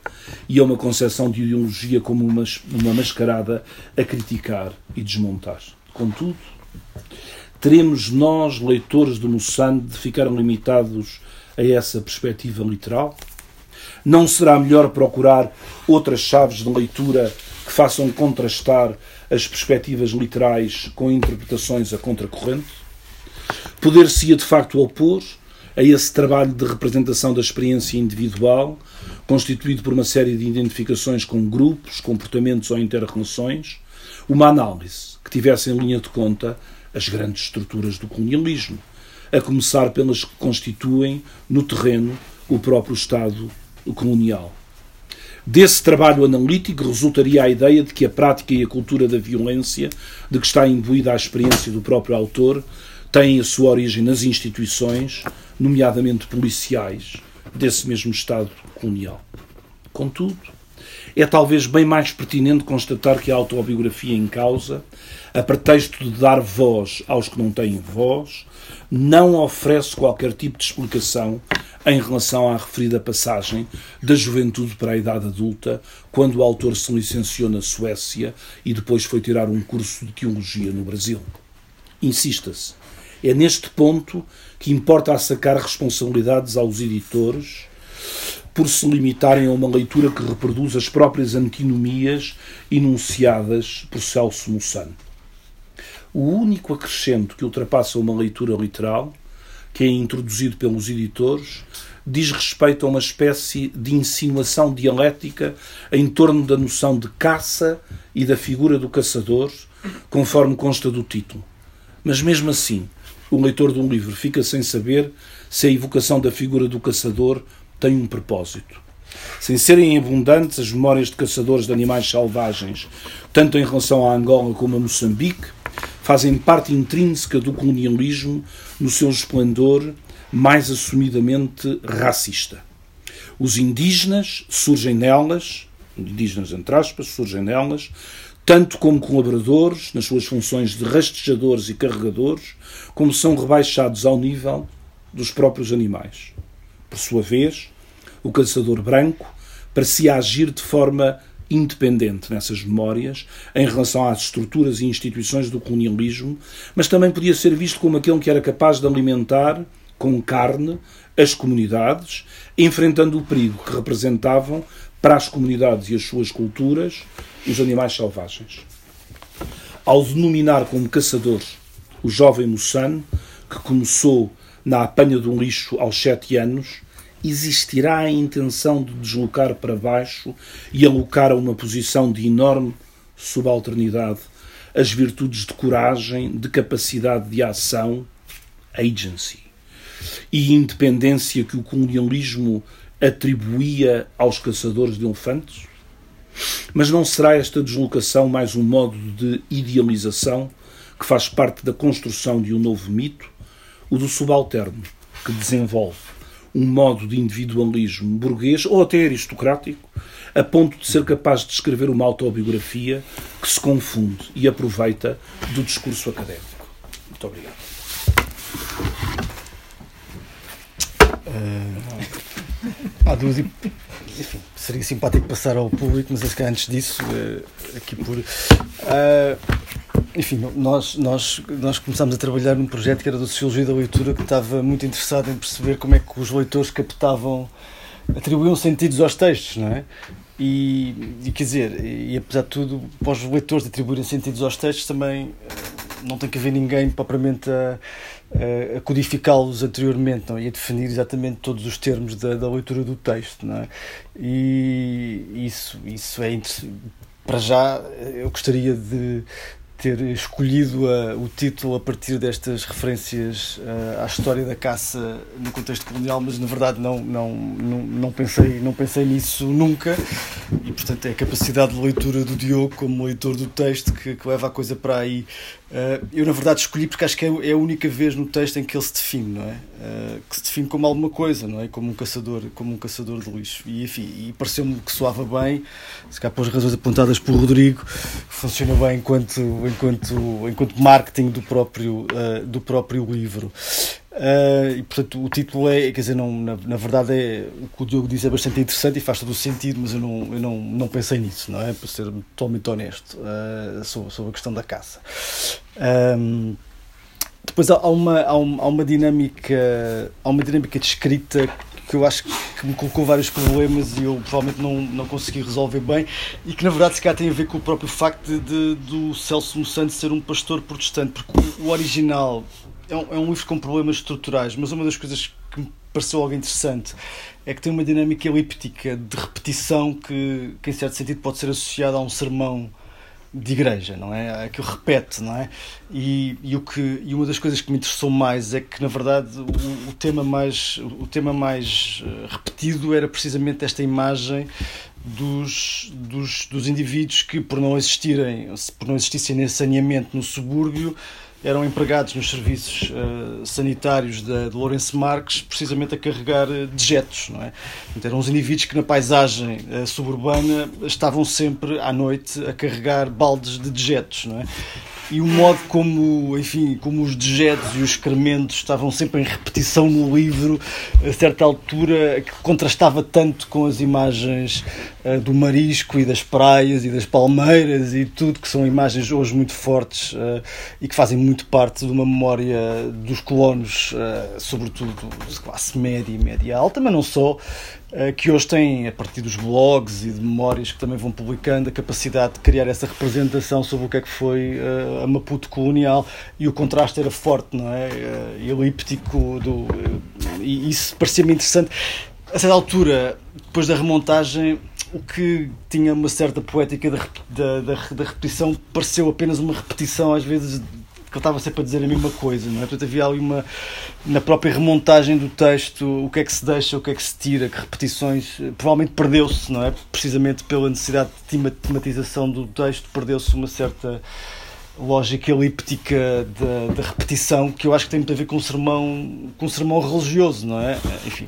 e a uma concepção de ideologia como uma, uma mascarada a criticar e desmontar. Contudo, teremos nós, leitores de Moçambique, de ficar limitados a essa perspectiva literal? Não será melhor procurar outras chaves de leitura que façam contrastar as perspectivas literais com interpretações a contracorrente? Poder-se-ia de facto opor a esse trabalho de representação da experiência individual, constituído por uma série de identificações com grupos, comportamentos ou interrelações, uma análise que tivesse em linha de conta as grandes estruturas do colonialismo, a começar pelas que constituem no terreno o próprio Estado colonial. Desse trabalho analítico resultaria a ideia de que a prática e a cultura da violência, de que está imbuída a experiência do próprio autor, têm a sua origem nas instituições, nomeadamente policiais, desse mesmo Estado colonial. Contudo, é talvez bem mais pertinente constatar que a autobiografia em causa a pretexto de dar voz aos que não têm voz, não oferece qualquer tipo de explicação em relação à referida passagem da juventude para a idade adulta, quando o autor se licenciou na Suécia e depois foi tirar um curso de teologia no Brasil. Insista-se. É neste ponto que importa assacar responsabilidades aos editores por se limitarem a uma leitura que reproduz as próprias antinomias enunciadas por Celso Mussano. O único acrescento que ultrapassa uma leitura literal, que é introduzido pelos editores, diz respeito a uma espécie de insinuação dialética em torno da noção de caça e da figura do caçador, conforme consta do título. Mas mesmo assim, o leitor de um livro fica sem saber se a evocação da figura do caçador tem um propósito. Sem serem abundantes as memórias de caçadores de animais selvagens, tanto em relação a Angola como a Moçambique, fazem parte intrínseca do colonialismo no seu esplendor mais assumidamente racista. Os indígenas surgem nelas, indígenas entre aspas, surgem nelas, tanto como colaboradores, nas suas funções de rastejadores e carregadores, como são rebaixados ao nível dos próprios animais. Por sua vez, o caçador branco parecia agir de forma independente nessas memórias em relação às estruturas e instituições do colonialismo, mas também podia ser visto como aquele que era capaz de alimentar com carne as comunidades, enfrentando o perigo que representavam para as comunidades e as suas culturas os animais selvagens. Ao denominar como caçador o jovem Moçano, que começou na apanha de um lixo aos sete anos, existirá a intenção de deslocar para baixo e alocar a uma posição de enorme subalternidade as virtudes de coragem, de capacidade de ação, agency, e independência que o colonialismo atribuía aos caçadores de elefantes? Mas não será esta deslocação mais um modo de idealização que faz parte da construção de um novo mito, o do subalterno, que desenvolve um modo de individualismo burguês ou até aristocrático, a ponto de ser capaz de escrever uma autobiografia que se confunde e aproveita do discurso académico. Muito obrigado. Uh, há duas enfim, seria simpático passar ao público, mas acho que antes disso, uh, aqui por. Uh, enfim, nós, nós, nós começámos a trabalhar num projeto que era da Sociologia da Leitura, que estava muito interessado em perceber como é que os leitores captavam, atribuíam sentidos aos textos, não é? E, e quer dizer, e, e apesar de tudo, para os leitores atribuírem sentidos aos textos, também eh, não tem que haver ninguém propriamente a, a codificá-los anteriormente não? É? e a definir exatamente todos os termos da, da leitura do texto. Não é? E isso, isso é para já eu gostaria de, ter escolhido a, o título a partir destas referências uh, à história da caça no contexto colonial, mas na verdade não, não, não, não, pensei, não pensei nisso nunca e portanto é a capacidade de leitura do Diogo como leitor do texto que, que leva a coisa para aí. Uh, eu na verdade escolhi porque acho que é, é, a única vez no texto em que ele se define, não é? Uh, que se define como alguma coisa, não é? Como um caçador, como um caçador de lixo. E enfim, e pareceu-me que soava bem, se calhar pelas razões apontadas por Rodrigo, funciona bem enquanto enquanto, enquanto marketing do próprio, uh, do próprio livro. Uh, e portanto o título é, quer dizer, não, na, na, verdade é o que o Diogo diz é bastante interessante e faz todo o sentido, mas eu não, eu não, não pensei nisso, não é? Para ser totalmente honesto uh, sobre, sobre a questão da caça. Um, depois há uma, há uma, há uma dinâmica há uma dinâmica de escrita que eu acho que me colocou vários problemas e eu provavelmente não, não consegui resolver bem e que na verdade se calhar tem a ver com o próprio facto de, de do Celso Moçante ser um pastor protestante, porque o original é um, é um livro com problemas estruturais, mas uma das coisas que me pareceu algo interessante é que tem uma dinâmica elíptica de repetição que, que em certo sentido pode ser associada a um sermão de igreja, não é? Que o repete, não é? E, e, o que, e uma das coisas que me interessou mais é que, na verdade, o, o tema mais, o tema mais eh, repetido era precisamente esta imagem dos, dos, dos indivíduos que, por não existirem, por não existissem nesse saneamento no subúrbio, eram empregados nos serviços uh, sanitários de, de Lourenço Marques, precisamente a carregar uh, dejetos, não é? Eram os indivíduos que na paisagem uh, suburbana estavam sempre à noite a carregar baldes de dejetos, não é? e o modo como, enfim, como os dejetos e os excrementos estavam sempre em repetição no livro, a certa altura, que contrastava tanto com as imagens uh, do marisco e das praias e das palmeiras e tudo, que são imagens hoje muito fortes uh, e que fazem muito parte de uma memória dos colonos, uh, sobretudo de classe média e média alta, mas não só, eh, que hoje têm, a partir dos blogs e de memórias que também vão publicando, a capacidade de criar essa representação sobre o que é que foi a Maputo colonial e o contraste era forte, não é? Elíptico, do, e isso parecia-me interessante. A certa altura, depois da remontagem, o que tinha uma certa poética da, da, repetição pareceu apenas uma repetição, às vezes, que eu estava sempre a dizer a mesma coisa, não é? Portanto, havia ali uma, na própria remontagem do texto, o que é que se deixa, o que é que se tira, que repetições, provavelmente perdeu-se, não é? Precisamente pela necessidade de tematização do texto, perdeu-se uma certa lógica elíptica da, repetição que eu acho que tem muito a ver com um sermão, com um sermão religioso, não é? Enfim.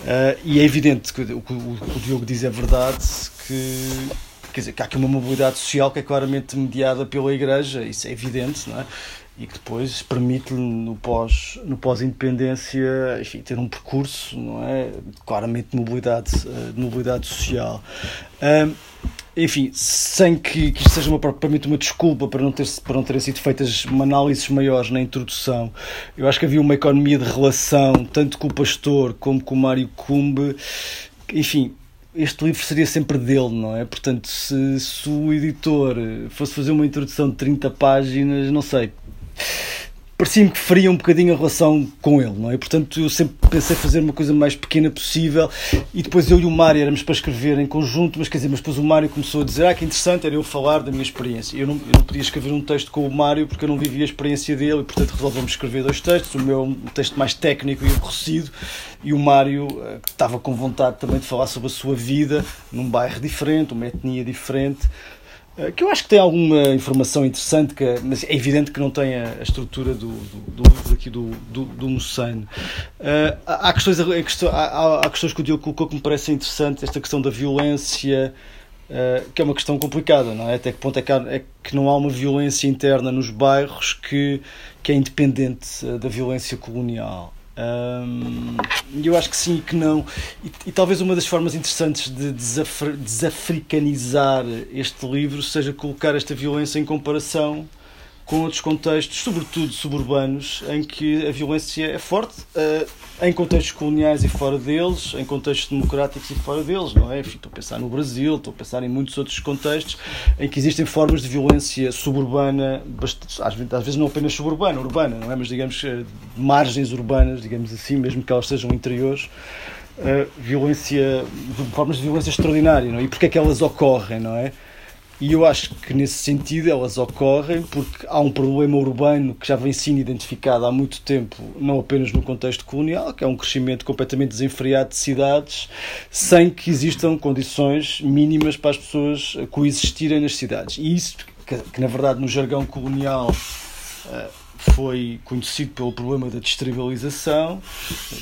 Uh, e é evidente que o que o, Diogo diz é verdade, que, quer dizer, que há aqui uma mobilidade social que é claramente mediada pela Igreja, isso é evidente, não é? E que depois permite-lhe, no pós-independência, no pós -independência, ter um percurso, não é? Claramente de mobilidade, ah, de mobilidade social. Uh, enfim, sem que, que isto seja uma, propriamente uma desculpa para não, ter, para não terem sido feitas análises maiores na introdução, eu acho que havia uma economia de relação, tanto com o pastor como com o Mário Cumbe. Enfim, este livro seria sempre dele, não é? Portanto, se, se o editor fosse fazer uma introdução de 30 páginas, não sei parecia-me que faria um bocadinho a relação com ele, não é? Portanto, eu sempre pensei fazer uma coisa mais pequena possível e depois eu e o Mário éramos para escrever em conjunto, mas quer dizer, mas depois o Mário começou a dizer, ah, que interessante era eu falar da minha experiência. Eu não, eu não podia escrever um texto com o Mário porque eu não vivia a experiência dele e, portanto, resolvemos escrever dois textos, o meu um texto mais técnico e aborrecido e o Mário uh, estava com vontade também de falar sobre a sua vida num bairro diferente, uma etnia diferente, eh, que eu acho que tem alguma informação interessante, que, mas é evidente que não tem a, a estrutura do, do, do, aqui do, do, do. Uh, há, questões, há, há, questões que o Diogo colocou que me parecem interessantes, esta questão da violência, uh, que é uma questão complicada, não é? Até que ponto é que, há, é que não há uma violência interna nos bairros que, que é independente da violência colonial. Eu acho que sim e que não. E, e, talvez uma das formas interessantes de desafri desafricanizar este livro seja colocar esta violência em comparação com outros contextos, sobretudo suburbanos, em que a violência é forte, uh, em contextos coloniais e fora deles, em contextos democráticos e fora deles, não é? Enfim, estou a pensar no Brasil, estou a pensar em muitos outros contextos em que existem formas de violência suburbana, às vezes, não apenas suburbana, urbana, não é? Mas digamos eh, margens urbanas, digamos assim, mesmo que elas sejam interiores. Uh, violência, formas de violência extraordinária, não é? E porque é que elas ocorrem, não é? E eu acho que nesse sentido elas ocorrem porque há um problema urbano que já vem sendo identificado há muito tempo, não apenas no contexto colonial, que é um crescimento completamente desenfreado de cidades, sem que existam condições mínimas para as pessoas coexistirem nas cidades. E isso, que, que na verdade no jargão colonial uh, foi conhecido pelo problema da destribalização,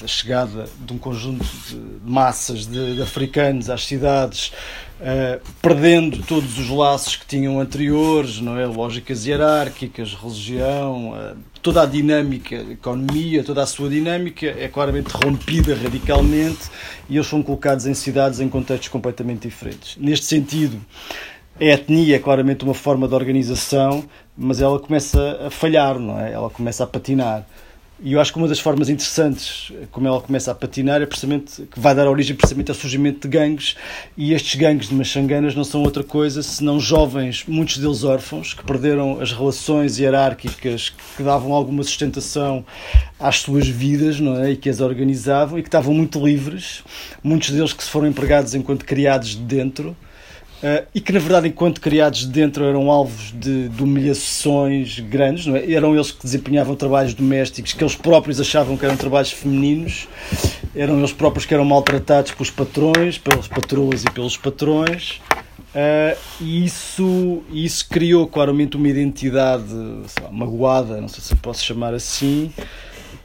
da chegada de um conjunto de massas de, de africanos às cidades, uh, perdendo todos os laços que tinham anteriores, não é? lógicas hierárquicas, religião, uh, toda a dinâmica, a economia, toda a sua dinâmica é claramente rompida radicalmente e eles são colocados em cidades em contextos completamente diferentes. Neste sentido, a etnia é claramente uma forma de organização, mas ela começa a falhar, não é? Ela começa a patinar. E eu acho que uma das formas interessantes como ela começa a patinar é precisamente que vai dar origem precisamente ao surgimento de gangues. E estes gangues de machanganas não são outra coisa senão jovens, muitos deles órfãos, que perderam as relações hierárquicas que davam alguma sustentação às suas vidas não é? e que as organizavam e que estavam muito livres, muitos deles que se foram empregados enquanto criados de dentro Uh, e que na verdade, enquanto criados de dentro, eram alvos de, de humilhações grandes, é? eram eles que desempenhavam trabalhos domésticos que eles próprios achavam que eram trabalhos femininos, eram eles próprios que eram maltratados pelos patrões, pelas patroas e pelos patrões. Uh, e isso, isso criou claramente uma identidade lá, magoada, não sei se posso chamar assim,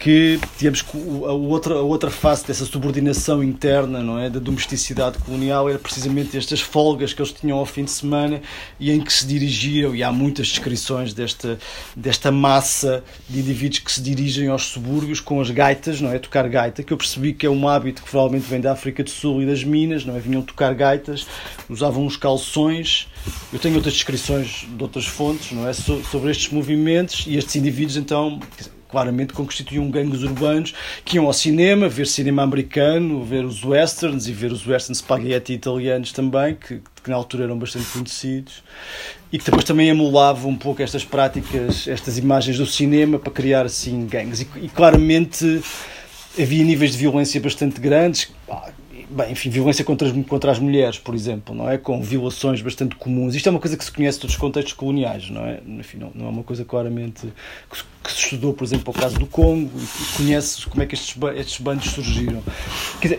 que digamos a outra, a outra face dessa subordinação interna, não é, da domesticidade colonial era precisamente estas folgas que eles tinham ao fim de semana e em que se dirigiam, e há muitas descrições desta, desta massa de indivíduos que se dirigem aos subúrbios com as gaitas, não é, tocar gaita, que eu percebi que é um hábito que provavelmente vem da África do Sul e das Minas, não é, vinham tocar gaitas, usavam uns calções, eu tenho outras descrições de outras fontes, não é, sobre estes movimentos e estes indivíduos então claramente constituíam gangues urbanos que iam ao cinema, ver cinema americano, ver os westerns e ver os westerns spaghetti italianos também, que, que na altura eram bastante conhecidos, e que depois também emulavam um pouco estas práticas, estas imagens do cinema para criar assim gangues. E, e claramente havia níveis de violência bastante grandes bem, enfim, violência contra as, contra as mulheres, por exemplo, não é? Com violações bastante comuns. Isto é uma coisa que se conhece de outros contextos coloniais, não é? Enfim, não, não é uma coisa claramente que se, que se estudou, por exemplo, o caso do Congo conhece como é que estes, estes bandos surgiram.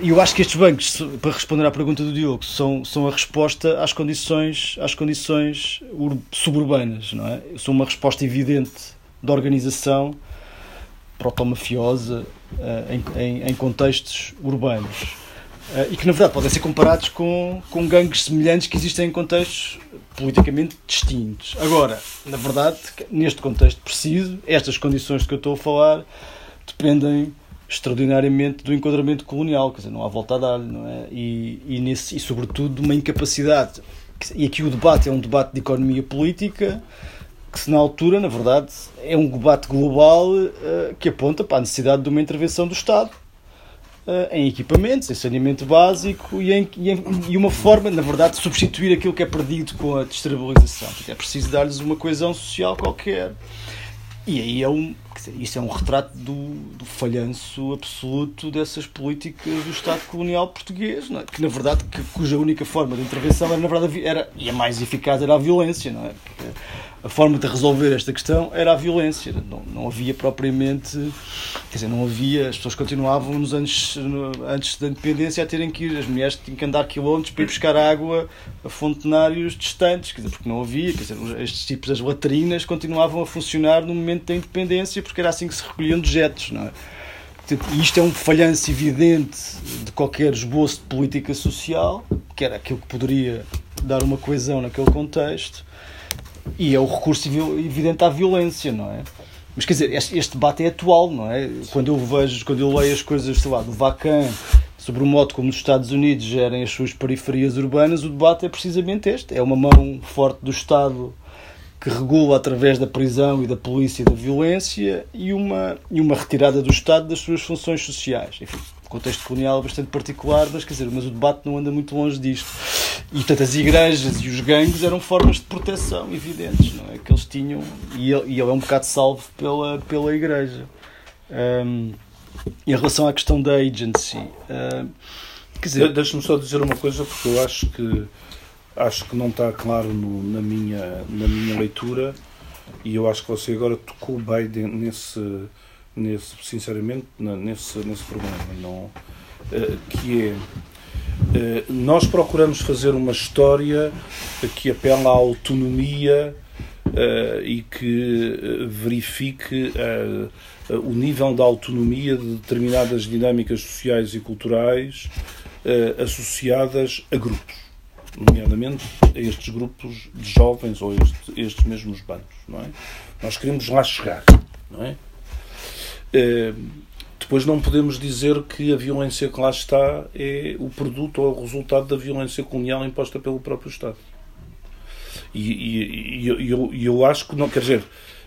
E eu acho que estes bancos, para responder à pergunta do Diogo, são, são a resposta às condições, às condições suburbanas, não é? São uma resposta evidente da organização proto-mafiosa uh, em, em, em, contextos urbanos. Uh, e que, na verdade, podem ser comparados com, com gangues semelhantes que existem em contextos politicamente distintos. Agora, na verdade, neste contexto preciso, estas condições de que eu estou a falar dependem extraordinariamente do enquadramento colonial, quer dizer, não há volta a dar, não é? E, e, nesse, e sobretudo de uma incapacidade. E aqui o debate é um debate de economia política que se na altura, na verdade, é um debate global uh, que aponta para a necessidade de uma intervenção do Estado em equipamentos, em saneamento básico e, em, e, em, e, uma forma, na verdade, de substituir aquilo que é perdido com a destabilização. É preciso dar-lhes uma coesão social qualquer. E aí é um, isso é um retrato do, do falhanço absoluto dessas políticas do Estado colonial português, é? que na verdade, que, cuja única forma de intervenção era, na verdade, era, e a mais eficaz era a violência, não é? Porque, a forma de resolver esta questão era a violência. Não, não havia propriamente. Quer dizer, não havia. As pessoas continuavam nos anos antes da independência a terem que ir. As mulheres tinham que andar quilómetros para ir buscar água a fontenários distantes, quer dizer, porque não havia. Quer dizer, estes tipos, as latrinas, continuavam a funcionar no momento da independência porque era assim que se recolhiam dejetos, não é? E isto é um falhanço evidente de qualquer esboço de política social, que era aquilo que poderia dar uma coesão naquele contexto e é o recurso evidente à violência, não é? Mas quer dizer, este, debate é atual, não é? Quando eu vejo, quando eu leio as coisas, sei lá, do Vacan sobre o modo como os Estados Unidos gerem as suas periferias urbanas, o debate é precisamente este. É uma mão forte do Estado que regula através da prisão e da polícia e da violência e uma, e uma retirada do Estado das suas funções sociais. Enfim, contexto colonial bastante particular, mas quer dizer, mas o debate não anda muito longe disto. E portanto as igrejas e os gangues eram formas de proteção evidentes, não é? Que eles tinham, e ele, e ele é um bocado salvo pela, pela igreja. Um, em relação à questão da agency, uh, quer dizer... Deixa-me só dizer uma coisa, porque eu acho que acho que não está claro no, na, minha, na minha leitura e eu acho que você agora tocou bem nesse, nesse sinceramente, nesse, nesse problema, não, uh, que é uh, nós procuramos fazer uma história que apela à autonomia uh, e que verifique o nível de autonomia de determinadas dinâmicas sociais e culturais associadas a grupos nomeadamente a estes grupos de jovens ou este, estes mesmos bandos, não é? Nós queremos lá chegar, não é? É? Depois não podemos dizer que a violência que lá está é o produto ou o resultado da violência colonial imposta pelo próprio Estado. E, e, e eu, eu acho que não, quer dizer,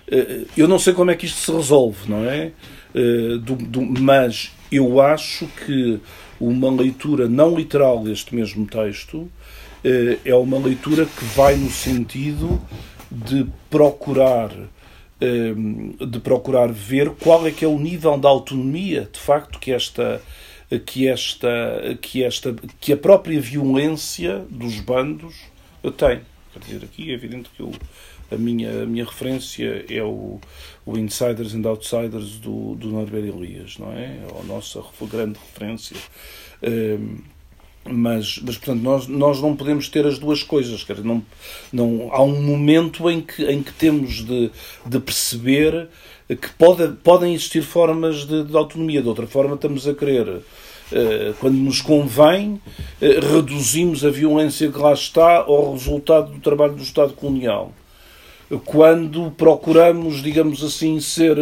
eh, eu não sei como é que isto se resolve, não é? Eh, do, do, mas eu acho que uma leitura não literal deste mesmo texto eh, é uma leitura que vai no sentido de procurar de procurar ver qual é que é o nível de autonomia de facto que esta que esta que esta que a própria violência dos bandos tem. Quer dizer aqui é evidente que eu, a minha a minha referência é o, o Insiders and Outsiders do do Norbert Elias não é, é a nossa grande referência. Eh, mas, mas portanto, nós, nós não podemos ter as duas coisas. Quer dizer, não, não, há um momento em que, em que temos de, de perceber que pode, podem existir formas de, de autonomia. De outra forma, estamos a querer, eh, quando nos convém, eh, reduzimos a violência que lá está ao resultado do trabalho do Estado colonial quando procuramos, digamos assim, ser,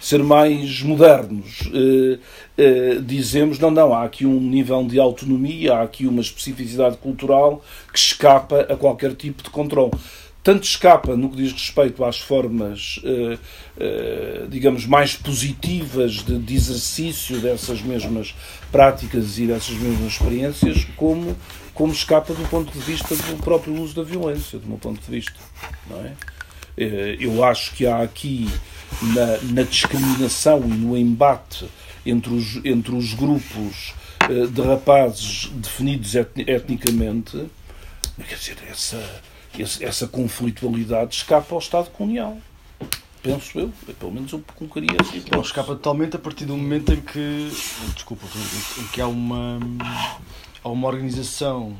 ser mais modernos. Eh, eh, dizemos, não, não, há aqui um nível de autonomia, há aqui uma especificidade cultural que escapa a qualquer tipo de controle. Tanto escapa no que diz respeito às formas, eh, digamos, mais positivas de, de exercício dessas mesmas práticas e dessas mesmas experiências, como, como escapa do ponto de vista do próprio uso da violência, do meu ponto de vista. Não é? Eh, eu acho que há aqui na, na discriminação e no embate entre os, entre os grupos eh, de rapazes definidos etnicamente, quer dizer, essa, essa conflitualidade escapa ao Estado colonial penso eu, pelo menos eu colocaria assim. Não, escapa totalmente a partir do momento em que, desculpa, em que há uma, há uma organização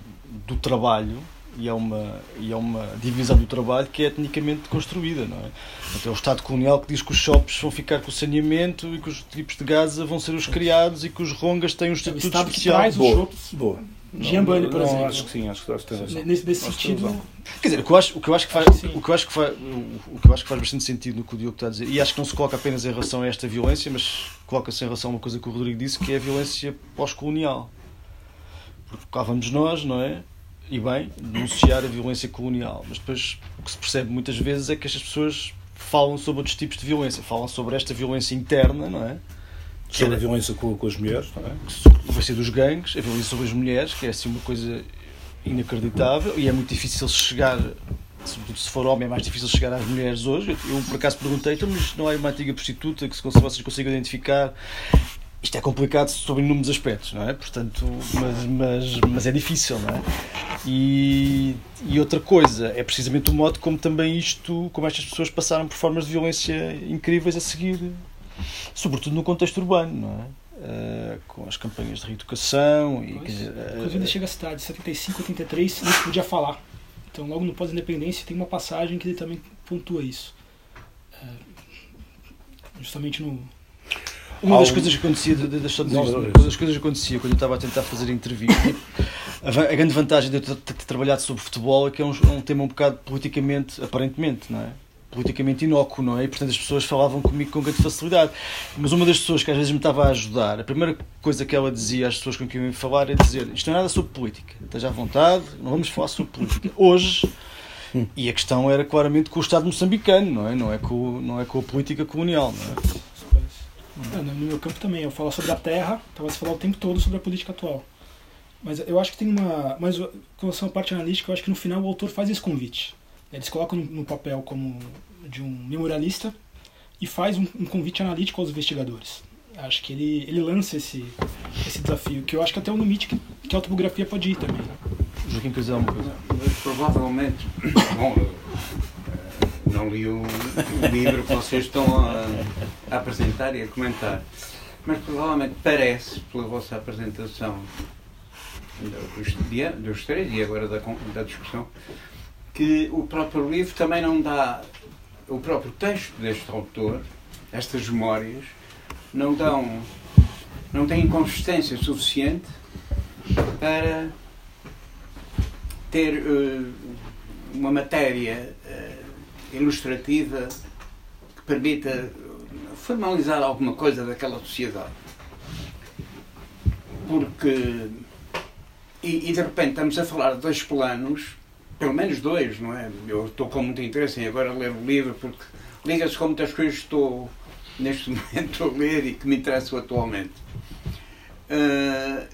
do trabalho e há, uma, e há uma divisão do trabalho que é etnicamente construída, não é? Portanto, é o Estado colonial que diz que os shops vão ficar com o saneamento e que os tipos de Gaza vão ser os criados e que os rongas têm um estatuto Estado especial. Que traz boa, os shops. boa. Giambani, por não, exemplo. acho que sim, acho que tem razão. Nesse, nesse sentido, Quer dizer, o que eu acho, o que eu acho que faz, Acho que o que eu acho que faz, o que eu acho que faz bastante sentido no que o Diogo está a dizer, e acho que não se coloca apenas em relação a esta violência, mas coloca-se em relação a uma coisa que o Rodrigo disse, que é a violência pós-colonial. Porque cá vamos nós, não é? E bem, denunciar a violência colonial. Mas depois o que se percebe muitas vezes é que estas pessoas falam sobre outros tipos de violência. Falam sobre esta violência interna, não é? Sobre a violência com, com as mulheres, não é? a violência dos gangues, a violência sobre as mulheres, que é assim uma coisa inacreditável e é muito difícil chegar, sobretudo se for homem, é mais difícil chegar às mulheres hoje. Eu, eu, por acaso perguntei, então, mas não há uma antiga prostituta que se vocês consigam identificar? Isto é complicado sobre inúmeros aspectos, não é? Portanto, mas, mas, mas é difícil, não é? E, e outra coisa, é precisamente o modo como também isto, como estas pessoas passaram por formas de violência incríveis a seguir, sobretudo no contexto urbano, não é? Uh, com as campanhas de reeducação e dizer, uh, ainda chega a cidade, 75, 83, não se podia falar. Então, logo no pós-independência, tem uma passagem que ele também pontua isso. Uh, justamente no. Uma das coisas que acontecia, de- dizer uma das coisas que acontecia quando eu estava a tentar fazer entrevista, a, grande vantagem de eu ter, trabalhado sobre futebol é que é um, é um tema um bocado politicamente, aparentemente, não é? Politicamente inócuo, não é? E portanto as pessoas falavam comigo com grande facilidade. Mas uma das pessoas que às vezes me estava a ajudar, a primeira coisa que ela dizia às pessoas com quem eu ia falar é dizer: Isto não é nada sobre política, esteja à vontade, não vamos falar sobre política. Hoje. E a questão era claramente com o Estado moçambicano, não é? Não é com, não é com a política colonial, não é? No meu campo também, eu falo sobre a terra, então vai se falar o tempo todo sobre a política atual. Mas eu acho que tem uma. Mas com relação à parte analítica, eu acho que no final o autor faz esse convite. Eles colocam no papel como de um memorialista e faz um, um convite analítico aos investigadores. Acho que ele, ele lança esse, esse desafio, que eu acho que até é um limite que, que a autobiografia pode ir também. Né? Joaquim, coisa? Provavelmente, bom, não li o, o livro que vocês estão a, a apresentar e a comentar, mas provavelmente parece, pela vossa apresentação dos, dos três e agora da, da discussão, que o próprio livro também não dá, o próprio texto deste autor, estas memórias, não dão, não têm consistência suficiente para ter eh, uma matéria eh, ilustrativa que permita formalizar alguma coisa daquela sociedade. Porque. E, e de repente estamos a falar de dois planos, pelo menos dois, não é? Eu estou com muito interesse em agora ler o livro, porque liga-se com muitas coisas que estou neste momento a ler e que me interessam atualmente. Eh,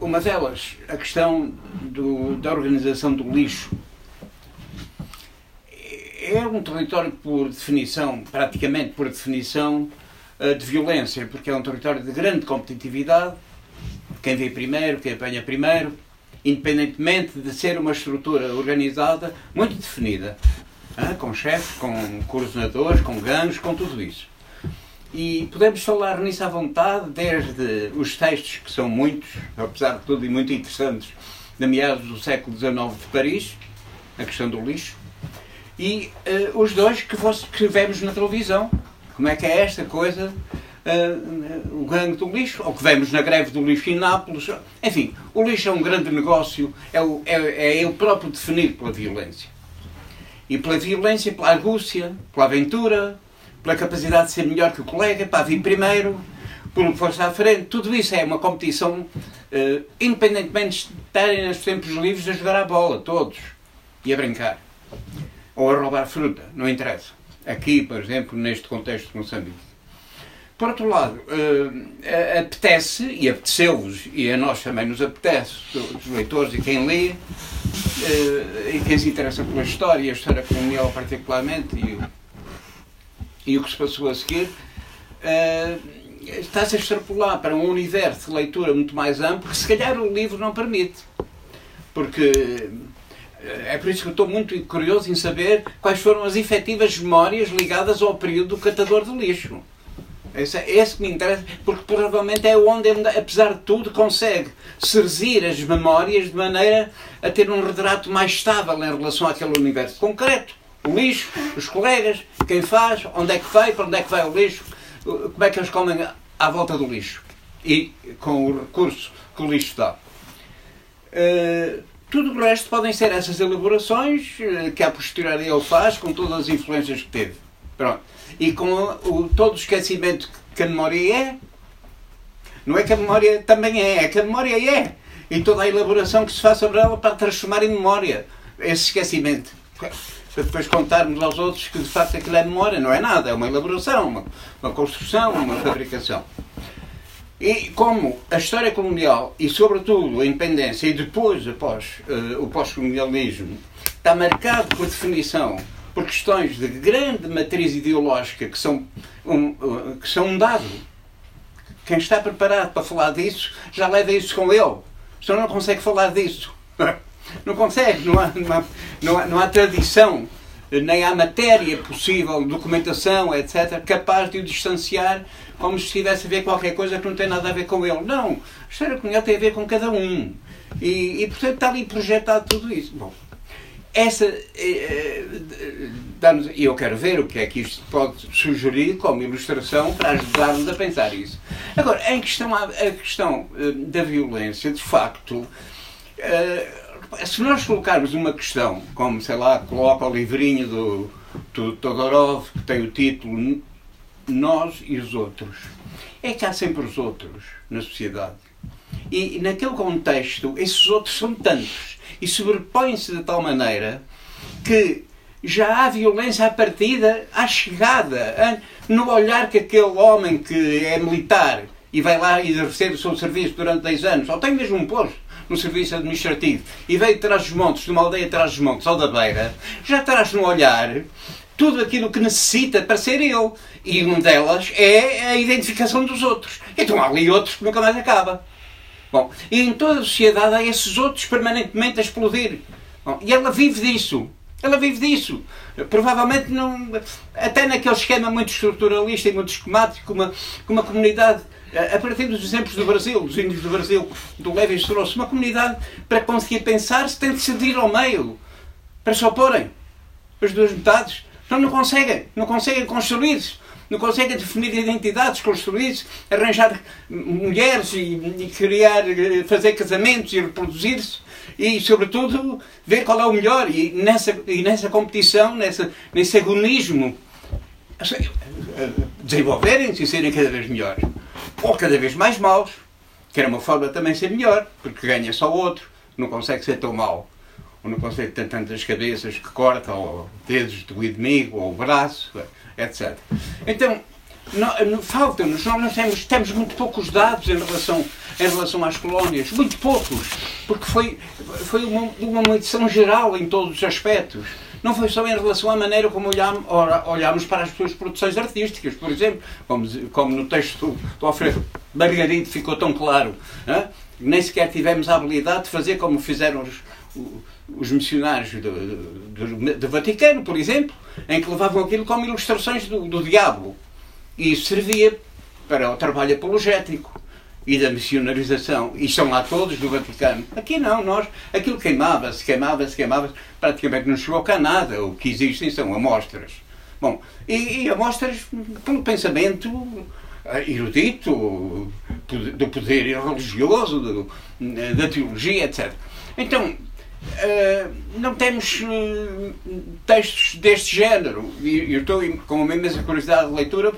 uma delas, a questão do- da organização do lixo. É um território, por definição, praticamente por definição, eh, de violência, porque é um território de grande competitividade. Quem vê primeiro, quem apanha primeiro, independentemente de ser uma estrutura organizada muito definida, hã? com chefes, com coordenadores, com gangues, com tudo isso. E podemos falar nisso à vontade, desde os textos, que são muitos, apesar de tudo e muito interessantes, de meados do século XIX de Paris, a questão do lixo, e eh, os dois que, vos, que vemos na televisão. Como é que é esta coisa, eh, o gangue do lixo, ou que vemos na greve do lixo em Nápoles. Enfim, o lixo é um grande negócio, é, o, é, é ele próprio definido pela violência. E pela violência, pela argúcia, pela aventura, pela capacidade de ser melhor que o colega, para vir primeiro, que fosse à frente. Tudo isso é uma competição, eh, independentemente de estarem nos tempos livres a jogar a bola, todos, e a brincar. Ou a roubar fruta, não interessa. Aqui, por exemplo, neste contexto de Moçambique. Por outro lado, eh, apetece, e apeteceu-vos, e a nós também nos apetece, os leitores e quem lê, eh, e quem se interessa pela história, a história colonial particularmente, e, e o que se passou a seguir, eh, está-se a extrapolar para um universo de leitura muito mais amplo que se calhar o livro não permite. Porque é por isso que eu estou muito curioso em saber quais foram as efetivas memórias ligadas ao período do catador de lixo. Esse, é, esse que me interessa, porque provavelmente é onde ele, apesar de tudo, consegue serzir as memórias de maneira a ter um retrato mais estável em relação àquele universo concreto. O lixo, os colegas, quem faz, onde é que vai, para onde é que vai o lixo, como é que eles comem à volta do lixo e com o recurso que o lixo dá. Uh, tudo o resto podem ser essas elaborações uh, que a posteriori ele faz com todas as influências que teve. Pronto. E com o, todo o esquecimento que a memória é. Não é que a memória também é, é que a memória é. E toda a elaboração que se faz sobre ela para transformar em memória esse esquecimento para depois contarmos aos outros que de facto aquilo é memória, não é nada, é uma elaboração, uma, uma construção, uma fabricação. E como a história colonial e, sobretudo, a independência e depois após uh, o pós-colonialismo está marcado por definição por questões de grande matriz ideológica que são um, uh, que são um dado. Quem está preparado para falar disso já leva isso com ele. Senão não consegue falar disso. Não consegue, não há, não há, não há, não há tradição, nem há matéria possível, documentação, etc., capaz de o distanciar como se estivesse a ver qualquer coisa que não tem nada a ver com ele. Não, a história colonial tem a ver com cada um. E, e portanto, está ali projetado tudo isso. Bom, essa. Eh, e eu quero ver o que é que isto pode sugerir como ilustração para ajudar-nos a pensar isso. Agora, em questão, a questão eh, da violência, de facto. Eh, se nós colocarmos uma questão, como, sei lá, coloca o livrinho do, do Todorov, que tem o título Nós e os Outros, é que há sempre os outros na sociedade. E naquele contexto, esses outros são tantos e sobrepõem-se de tal maneira que já há violência à partida, à chegada, no olhar que aquele homem que é militar e vai lá exercer o seu serviço durante 10 anos, ou tem mesmo um posto, no serviço administrativo e veio de trás dos montes, de uma aldeia de trás dos montes, ao da beira, já traz no olhar tudo aquilo que necessita para ser eu. E uma delas é a identificação dos outros. Então há ali outros que nunca mais acaba. Bom, e em toda a sociedade há esses outros permanentemente a explodir. Bom, e ela vive disso. Ela vive disso. Provavelmente não. Até naquele esquema muito estruturalista e muito esquemático, uma, uma comunidade a partir dos exemplos do Brasil, dos índios do Brasil, do Levi Strauss, uma comunidade para conseguir pensar se tem de se ao meio, para se oporem as duas metades. Então não conseguem, não conseguem construir-se, não conseguem definir identidades, construir-se, arranjar mulheres e, e, criar, fazer casamentos e reproduzir-se e, sobretudo, ver qual é o melhor. E nessa, e nessa competição, nessa, nesse agonismo, desenvolverem-se e serem cada vez melhores ou cada vez mais maus, que era uma forma de também ser melhor, porque ganha só o outro, não consegue ser tão mau, não consegue ter tantas cabeças que corta, ou dedos do inimigo, ou o braço, etc. Então, falta-nos, nós temos, temos muito poucos dados em relação, em relação às colónias, muito poucos, porque foi, foi uma, uma medição geral em todos os aspectos não foi só em relação à maneira como olhámos, olhámos para as suas produções artísticas, por exemplo, como, como no texto do Alfredo Margaride ficou tão claro. Nem sequer tivemos a habilidade de fazer como fizeram os, os missionários do, do, do, Vaticano, por exemplo, em que levavam aquilo como ilustrações do, do diabo. E isso servia para o trabalho apologético e da missionarização, e estão lá todos do Vaticano. Aqui não, nós, aquilo queimava-se, queimava-se, queimava-se, praticamente não chegou cá nada. O que existem são amostras. Bom, e, e amostras pelo pensamento eh, erudito, do poder religioso, do, da teologia, etc. Então, não temos uh, textos deste género. E eu estou com a mesma curiosidade de leitura.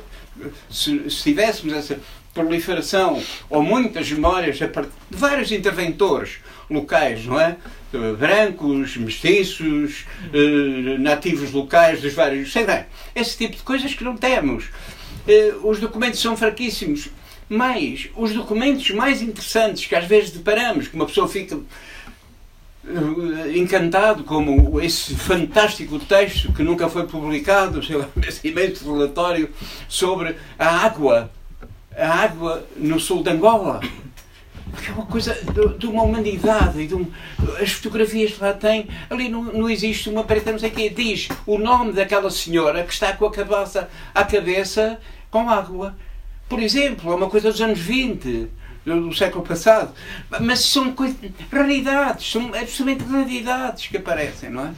Se, se tivéssemos essa proliferação ou muitas memórias de vários interventores locais, não é? Brancos, mestiços, eh, nativos locais dos vários. Sei bem, esse tipo de coisas que não temos. Eh, os documentos são fraquíssimos. Mas os documentos mais interessantes que às vezes deparamos, que uma pessoa fica eh, encantado como esse fantástico texto que nunca foi publicado, sei lá, esse imenso relatório sobre a água a água no sul de Angola. Porque é uma coisa de, uma humanidade. E de um, as fotografias que lá tem, ali não, não existe uma parede, não sei. Diz o nome daquela senhora que está com a cabeça, a cabeça com água. Por exemplo, é uma coisa dos anos 20 do, século passado. Mas são coisas, raridades, são absolutamente raridades que aparecem, não é?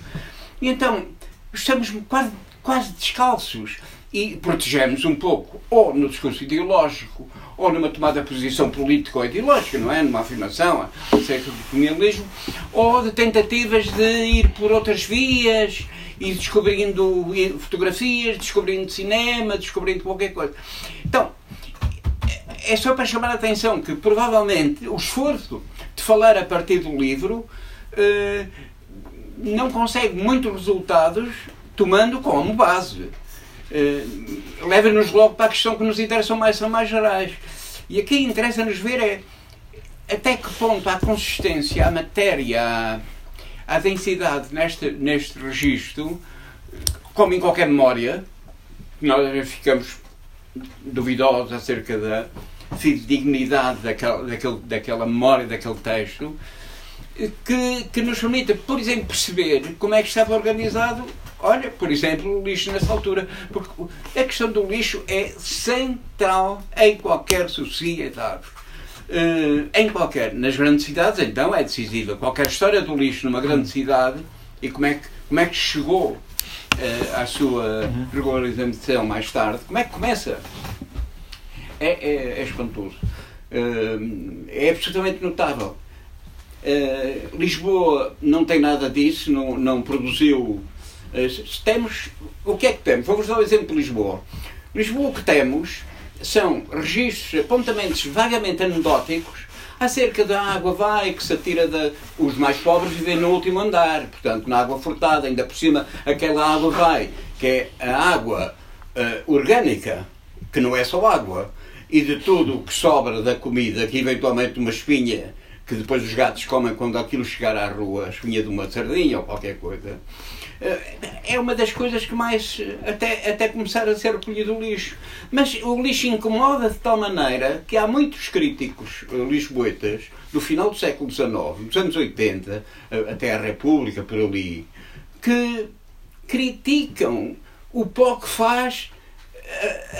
E então, estamos quase, quase descalços e protegemos um pouco, ou no discurso ideológico, ou numa tomada de posição política ou ideológica, não é? Numa afirmação acerca do colonialismo, ou de tentativas de ir por outras vias e descobrindo fotografias, descobrindo cinema, descobrindo qualquer coisa. Então, é só para chamar a atenção que provavelmente o esforço de falar a partir do livro eh, não consegue muitos resultados tomando como base. Eh, leva-nos logo para a questão que nos interessa mais, são mais gerais. E aqui interessa-nos ver é até que ponto a consistência, a matéria, a, densidade neste, neste registro, como em qualquer memória, nós ficamos duvidosos acerca da dignidade daquela, daquele, daquela memória, daquele texto, que, que nos permita, por exemplo, perceber como é que estava organizado, olha, por exemplo, o lixo nessa altura. Porque a questão do lixo é central em qualquer sociedade. Uh, em qualquer, nas grandes cidades, então, é decisiva. Qualquer história do lixo numa grande cidade e como é que, como é que chegou uh, à sua regularização mais tarde, como é que começa? É, é, é espantoso. Uh, é absolutamente notável. Uh, Lisboa não tem nada disso, não, não produziu. Uh, temos. O que é que temos? Vou-vos dar o um exemplo de Lisboa. Lisboa o que temos são registros, apontamentos vagamente anedóticos acerca da água vai que se atira da. Os mais pobres vivem no último andar, portanto, na água furtada, ainda por cima, aquela água vai, que é a água uh, orgânica, que não é só água, e de tudo o que sobra da comida, que eventualmente uma espinha que depois os gatos comem quando aquilo chegar à rua, a espinha de uma sardinha ou qualquer coisa, eh, é uma das coisas que mais, até, até começar a ser recolhido o lixo. Mas o lixo incomoda de tal maneira que há muitos críticos eh, lisboetas do final do século XIX, dos anos 80, eh, até a República, por ali, que criticam o pó que faz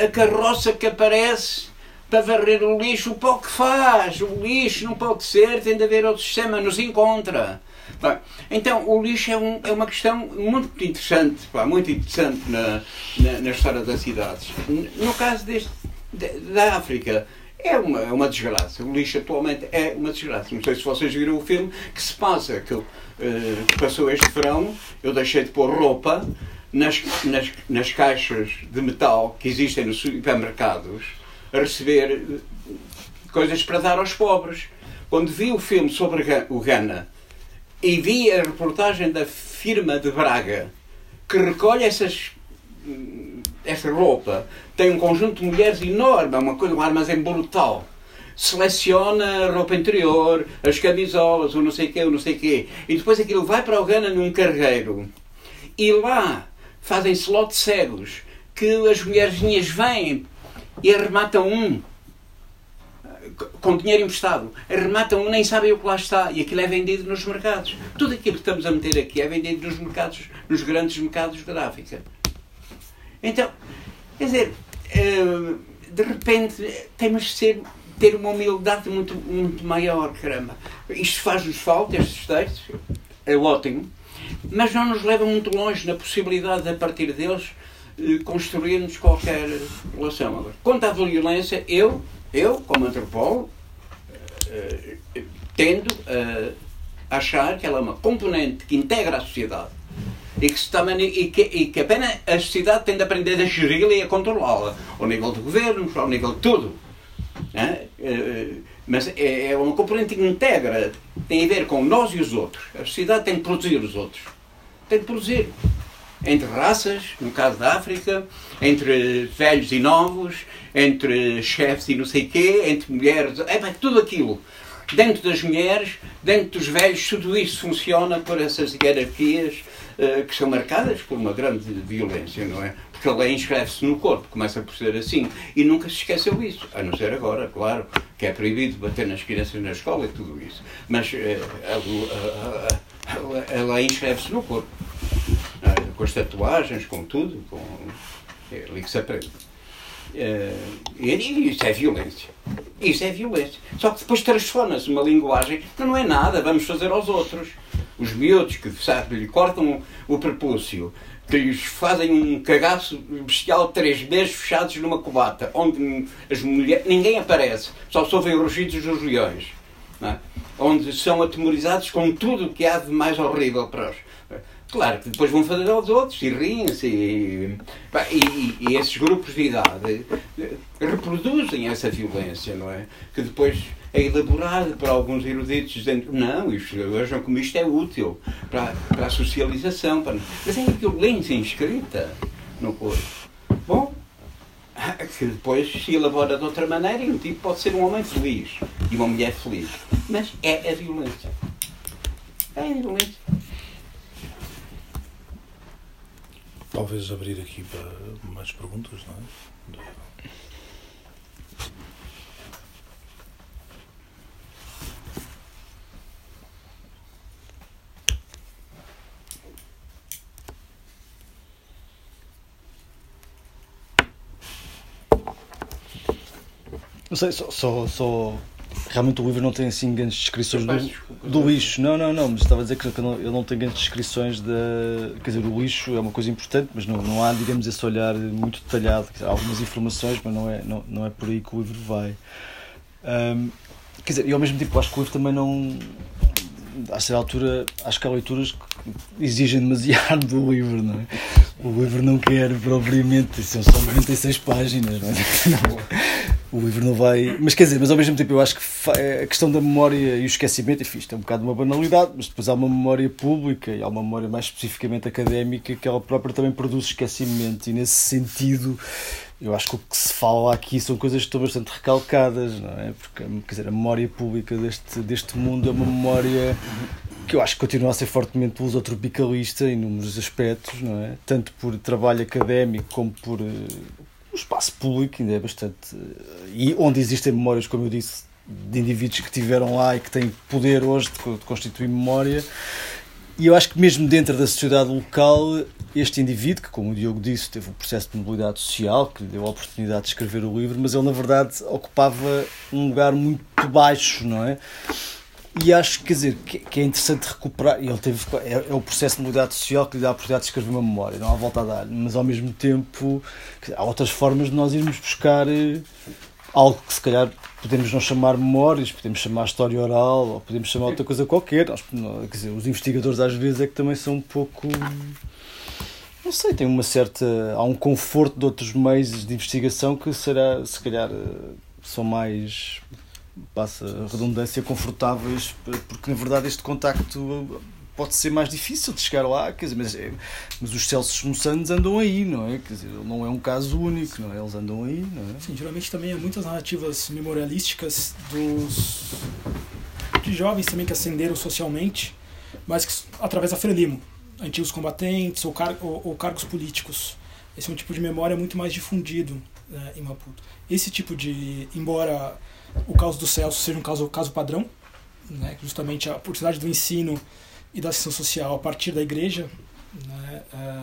a carroça que aparece para varrer o lixo, o pó que faz, o lixo não pode ser, tem de haver outro sistema, nos encontra. Então, o lixo é, um, é, uma questão muito interessante, pá, muito interessante na, na, na, história das cidades. No caso deste, da África, é uma, é uma desgraça. O lixo atualmente é uma desgraça. Não sei se vocês viram o filme que se passa, que, que passou este verão. Eu deixei de pôr roupa nas, nas, nas caixas de metal que existem nos supermercados a receber eh, coisas para dar aos pobres. Quando vi o filme sobre o Ghana e vi a reportagem da firma de Braga que recolhe essas, hum, essa roupa, tem um conjunto de mulheres enorme, é uma coisa, um armazém brutal. Seleciona a roupa interior, as camisolas, o não sei quê, o não sei quê. E depois aquilo vai para o Ghana num carreiro. E lá fazem-se lotes cegos que as mulherzinhas vêm e arrematam um com dinheiro emprestado, arrematam um, nem sabem o que lá está e aquilo é vendido nos mercados. Tudo aquilo que estamos a meter aqui é vendido nos mercados, nos grandes mercados da África. Então, quer dizer, eh, de repente temos de ser, ter uma humildade muito, muito maior, caramba. Isto faz-nos falta, estes textos, é ótimo, mas não nos leva muito longe na possibilidade de, a partir deles, eh, construirmos qualquer relação. Agora, quanto à violência, eu, eu como antropólogo, eh, tendo a achar que ela é uma componente que integra a sociedade e que, também, e que, e que apenas a sociedade tem de aprender a geri-la e a controlá-la, ao nível de governos, ao nível de tudo. É? Mas é, é uma componente que integra, tem a ver com nós e os outros. A sociedade tem de produzir os outros. Tem de produzir entre raças, no caso da África, entre velhos e novos, entre chefes e não sei quê, entre mulheres, é bem, tudo aquilo. Dentro das mulheres, dentro dos velhos, tudo isso funciona por essas hierarquias uh, que são marcadas por uma grande violência, não é? Porque a lei inscreve-se no corpo, começa por ser assim. E nunca se esqueceu isso, a não ser agora, claro, que é proibido bater nas crianças na escola e tudo isso. Mas uh, a, a, a, a lei inscreve-se no corpo. Com as tatuagens, com tudo, com... é ali que se aprende. Uh, e isso é violência. Isso é violência. Só que depois transforma-se numa linguagem que não é nada, vamos fazer aos outros. Os miúdos que sabe, lhe cortam o prepúcio, que lhes fazem um cagaço bestial três meses fechados numa covata, onde as mulheres, ninguém aparece, só se ouvem rugidos dos leões. É? Onde são atemorizados com tudo o que há de mais horrível para os, Claro que depois vão fazer aos outros e riem-se. E, e, e, esses grupos de idade reproduzem essa violência, não é? Que depois é elaborada por alguns eruditos dizendo não, isto, vejam como isto é útil para, para a socialização. Para... Mas é a violência inscrita no corpo. Bom, que depois se elabora de outra maneira e um tipo pode ser um homem feliz e uma mulher feliz. Mas é a violência. É a violência. Talvez abrir aqui para mais perguntas, não é? Não sei, só, só, só realmente o livro não tem assim grandes descrições do, do lixo. Não, não, não, mas estava a dizer que ele não tem grandes descrições da. Quer dizer, o lixo é uma coisa importante, mas não, não há, digamos, esse olhar muito detalhado. Há algumas informações, mas não é, não, não é por aí que o livro vai. Um, quer dizer, e ao mesmo tempo acho que o livro também não. A certa altura, acho que há leituras que exigem demasiado do livro, não é? O livro não quer propriamente, são só 96 páginas, não é? Não o livro não vai. Mas quer dizer, mas ao mesmo tempo eu acho que a questão da memória e o esquecimento, enfim, isto é um bocado uma banalidade, mas depois há uma memória pública e há uma memória mais especificamente académica que ela própria também produz esquecimento, e nesse sentido eu acho que o que se fala aqui são coisas que estão bastante recalcadas, não é? Porque quer dizer, a memória pública deste, deste mundo é uma memória que eu acho que continua a ser fortemente lusotropicalista em inúmeros aspectos, não é? Tanto por trabalho académico como por o espaço público ainda é bastante. Eh, e onde existem memórias, como eu disse, de indivíduos que tiveram lá e que têm poder hoje de constituir memória. E eu acho que mesmo dentro da sociedade local, este indivíduo, que como o Diogo disse, teve um processo de mobilidade social, que lhe deu a oportunidade de escrever o livro, mas ele na verdade ocupava um lugar muito baixo, não é? E acho quer dizer, que, é interessante recuperar. Ele teve, é, é, o processo de mobilidade social que lhe dá a oportunidade de escrever uma memória, não há volta a dar. Mas ao mesmo tempo, há outras formas de nós irmos buscar eh, algo que se calhar podemos não chamar memórias, podemos chamar história oral, ou podemos chamar outra coisa qualquer. Nós, quer dizer, os investigadores às vezes é que também são um pouco. Não sei, tem uma certa. Há um conforto de outros meios de investigação que será, se calhar, eh, são mais passa a redundância, confortáveis, porque na verdade este contacto pode ser mais difícil de chegar lá, quer dizer, mas, é, mas os Celsos Moçanos andam aí, não é? Quer dizer, não é um caso único, não é? Eles andam aí, não é? Sim, geralmente também há muitas narrativas memorialísticas dos de jovens também que ascenderam socialmente, mas que, através da Frelimo, antigos combatentes ou, car ou, ou, cargos políticos. Esse é um tipo de memória muito mais difundido né, em Maputo. Esse tipo de, embora o caso do Celso seja um caso, caso padrão, né, justamente a oportunidade do ensino e da ação social a partir da igreja, né, é,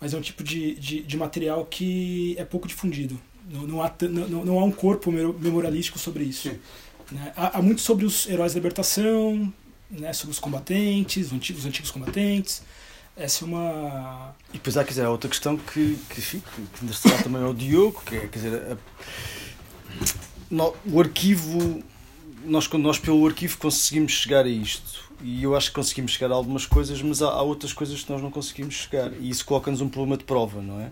mas é um tipo de, de, de, material que é pouco difundido. Não, não, há, não, não há um corpo memorialístico sobre isso. Né? Há, há, muito sobre os heróis da libertação, né, sobre os combatentes, os antigos, os antigos combatentes. Essa é uma. E depois há, quer dizer, outra questão que, que, que, que também ao Diogo, que é, quer dizer, a no, o arquivo, nós, nós pelo arquivo conseguimos chegar a isto. E eu acho que conseguimos chegar a algumas coisas, mas há, há outras coisas que nós não conseguimos chegar. E isso coloca-nos um problema de prova, não é?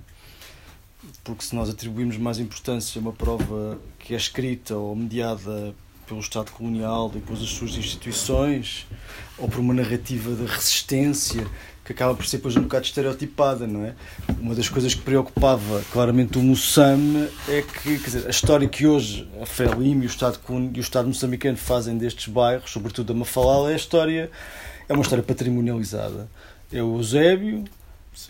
Porque se nós atribuímos mais importância a uma prova que é escrita ou mediada pelo Estado colonial e pelas suas instituições, ou por uma narrativa de resistência que acaba por ser depois um bocado estereotipada, não é? Uma das coisas que preocupava claramente o Moçambique é que, quer dizer, a história que hoje a Frelimo e o Estado, e o Estado moçambicano fazem destes bairros, sobretudo a Mafalala, é a história, é uma história patrimonializada. é o Eusébio,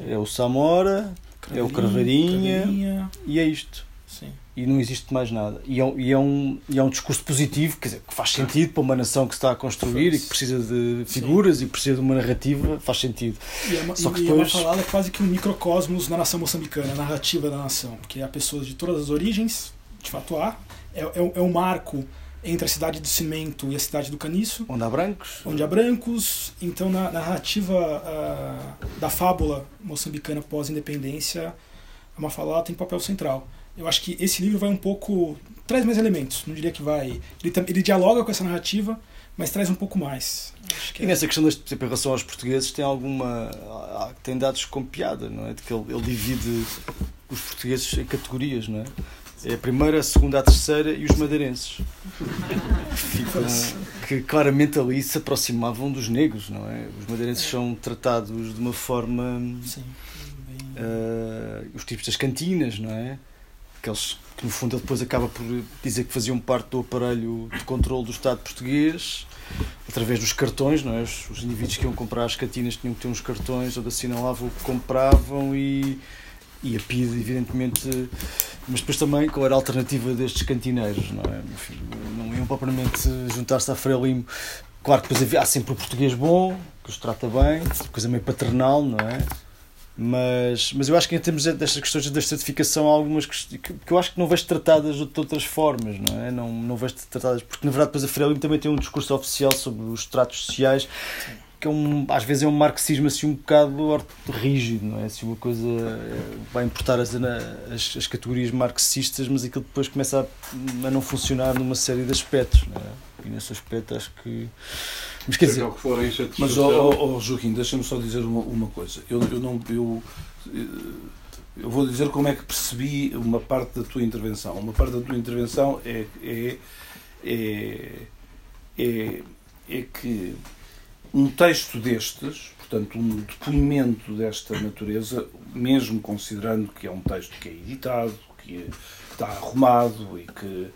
é o Samora, é o. Carvarinha, e é isto. Sim. E não existe mais nada. E é, um- e é um, e é um discurso positivo, quer dizer, que faz sentido para uma nação que se está a construir e que precisa de figuras e que precisa de uma narrativa, faz sentido. E é uma, Só que e depois- é uma falada quase que um microcosmos na nação moçambicana, a narrativa da nação, porque há pessoas de todas as origens, de fato há, é, é, é um marco entre a cidade do cimento e a cidade do caniço, Onde há brancos, onde há brancos, então na na narrativa ah, da fábula moçambicana pós-independência, a Mafalá tem papel central. Eu acho que esse livro vai um pouco. traz mais elementos, não diria que vai. Ele, ele dialoga com essa narrativa, mas traz um pouco mais. E é- nessa questão, deste, por exemplo, em relação aos portugueses, tem alguma. tem dados com piada, não é? De que ele, ele divide os portugueses em categorias, não é? É a primeira, a segunda, a terceira e os madeirenses. Que, ficam, que claramente ali se aproximavam dos negros, não é? Os madeirenses são tratados de uma forma. Sim, eh, os tipos das cantinas, não é? Aqueles que no fundo ele depois acaba por dizer que faziam parte do aparelho de controle do Estado português através dos cartões, não é? Os, os indivíduos que iam comprar as cantinas tinham que ter uns cartões onde assinalavam o que compravam e, e a PIDE, evidentemente, mas depois também qual era a alternativa destes cantineiros, não é? Enfim, não iam propriamente juntar-se à Frelimo. Claro que depois havia, há sempre o português bom, que os trata bem, coisa meio paternal, não é? Mas, mas eu acho que em termos destas questões da certificação há algumas que, que eu acho que não vejo tratadas de outras formas, não é? Não, não vejo tratadas, porque na verdade depois a Frelimo também tem um discurso oficial sobre os tratos sociais que é um, às vezes é um marxismo assim um bocado rígido, não é? Assim, uma coisa eh, vai importar as, as, as categorias marxistas, mas aquilo depois começa a, a não funcionar numa série de aspectos, não é? E nesse aspecto acho que. Mas quer dizer, Mas, ó ó, ó, Joaquim, deixa-me só dizer uma, uma coisa. Eu, eu não. Eu, eu vou dizer como é que percebi uma parte da tua intervenção. Uma parte da tua intervenção é, é, é, é, é que um texto destes, portanto, um depoimento desta natureza, mesmo considerando que é um texto que é editado, que está arrumado e que,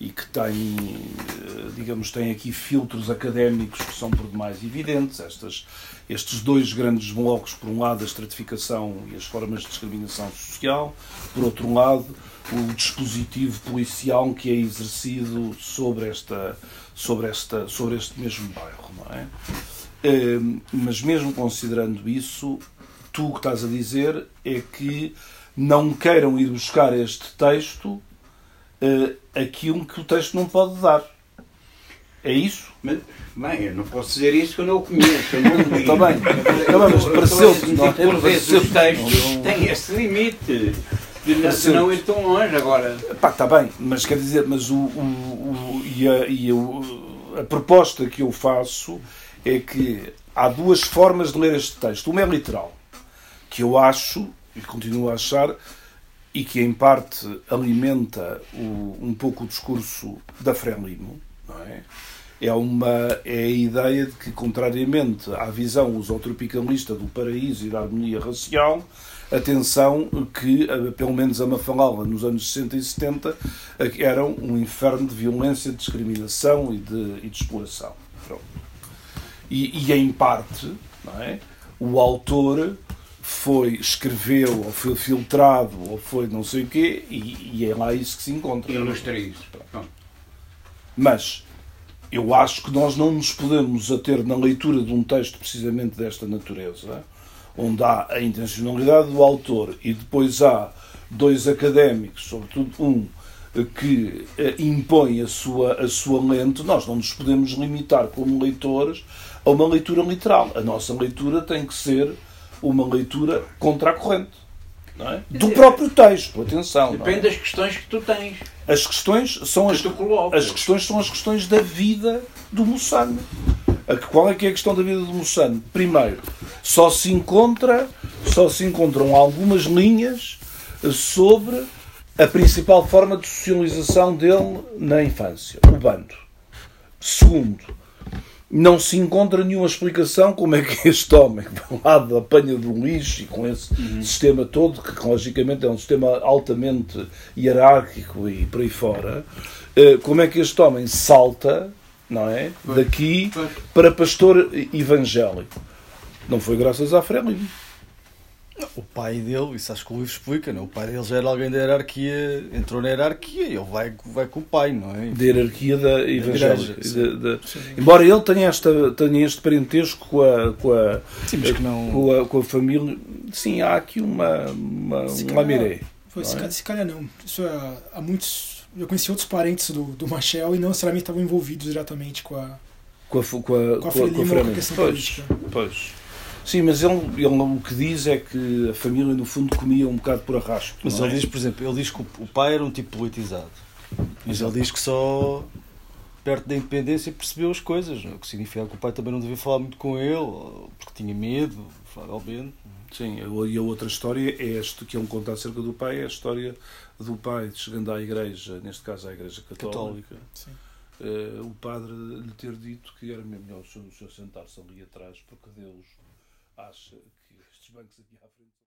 e que tem, eh, digamos, tem aqui filtros académicos que são por demais evidentes, estas, estes dois grandes blocos, por um lado a estratificação e as formas de discriminação social, por outro lado o dispositivo policial que é exercido sobre, esta, sobre, esta, sobre este mesmo bairro, não é? Eh, Mas mesmo considerando isso, tu o que estás a dizer é que não queiram ir buscar este texto eh, aquilo que o texto não pode dar. É isso? Mas, bem, eu não posso dizer isso que eu não o conheço, eu não o. Está bem. Está bem, mas pareceu-te, não é? Por vezes os textos têm esse limite de não- ir tão longe agora. Pá, está bem, mas quer dizer, mas o, o- o- e, a, e o- a proposta que eu faço é que há duas formas de ler este texto. Uma é literal, que eu acho, e continuo a achar, e que em parte alimenta o- um pouco o discurso da Frelimo, não é? É, uma, é a ideia de que, contrariamente à visão usotropicalista do paraíso e da harmonia racial, atenção que, eh, pelo menos a Mafalala, nos anos 60 e 70, eh, era um inferno de violência, de discriminação e de, e de exploração. E, e, em parte, é? o autor foi, escreveu, ou foi filtrado, ou foi não sei o quê, e, e é lá isso que se encontra. Ilustra isso. Mas eu acho que nós não nos podemos ater na leitura de um texto precisamente desta natureza, onde há a intencionalidade do autor e depois há dois académicos, sobretudo um que eh, impõe a sua, a sua lente, nós não nos podemos limitar como leitores a uma leitura literal. A nossa leitura tem que ser uma leitura contra a corrente. É? Do próprio texto, atenção. é? Depende das questões que tu tens, As questões são as que colocas. as questões são as questões da vida do Moçano. A que- Qual é que é a questão da vida do Moçano? Primeiro, só se encontra, só se encontram algumas linhas sobre a principal forma de socialização dele na infância, o bando. Segundo, não se encontra nenhuma explicação como é que este homem, do lado apanha do lixo e com esse sistema todo, que logicamente é um sistema altamente hierárquico e por aí fora, eh, como é que este homem salta, não é? Daqui para pastor evangélico. Não foi graças à Frelimo. O pai dele, isso acho que o livro explica, não? o pai dele já era alguém da hierarquia, entrou na hierarquia e ele vai, vai com o pai, não é? Da hierarquia da evangélica. igreja, Da- da- Embora ele tenha, esta, tenha este parentesco com a, com a, Sim, não. com a, com a família, sim, há aqui uma, uma, Se uma calhar- miré. Foi, Não se, é? calhar, se calhar não. Isso é, há muitos. Eu conheci outros parentes do, do Machel e não necessariamente estavam envolvidos diretamente com a, Com a, com a, com a com a, com a Frelimo. questão Pois, política. pois. Sim, mas ele, ele o que diz é que a família, no fundo, comia um bocado por arrasto. Mas não ele é? diz, por exemplo, ele diz que o pai era um tipo politizado. Mas ele diz que só perto da independência percebeu as coisas, não é? o que significa que o pai também não devia falar muito com ele, porque tinha medo, provavelmente. Sim, e a outra história é esta que ele conta acerca do pai, é a história do pai chegando à igreja, neste caso à igreja católica, Sim. eh, o padre lhe ter dito que era melhor o senhor, o senhor sentar-se ali atrás porque Deus acha que estes bancos aqui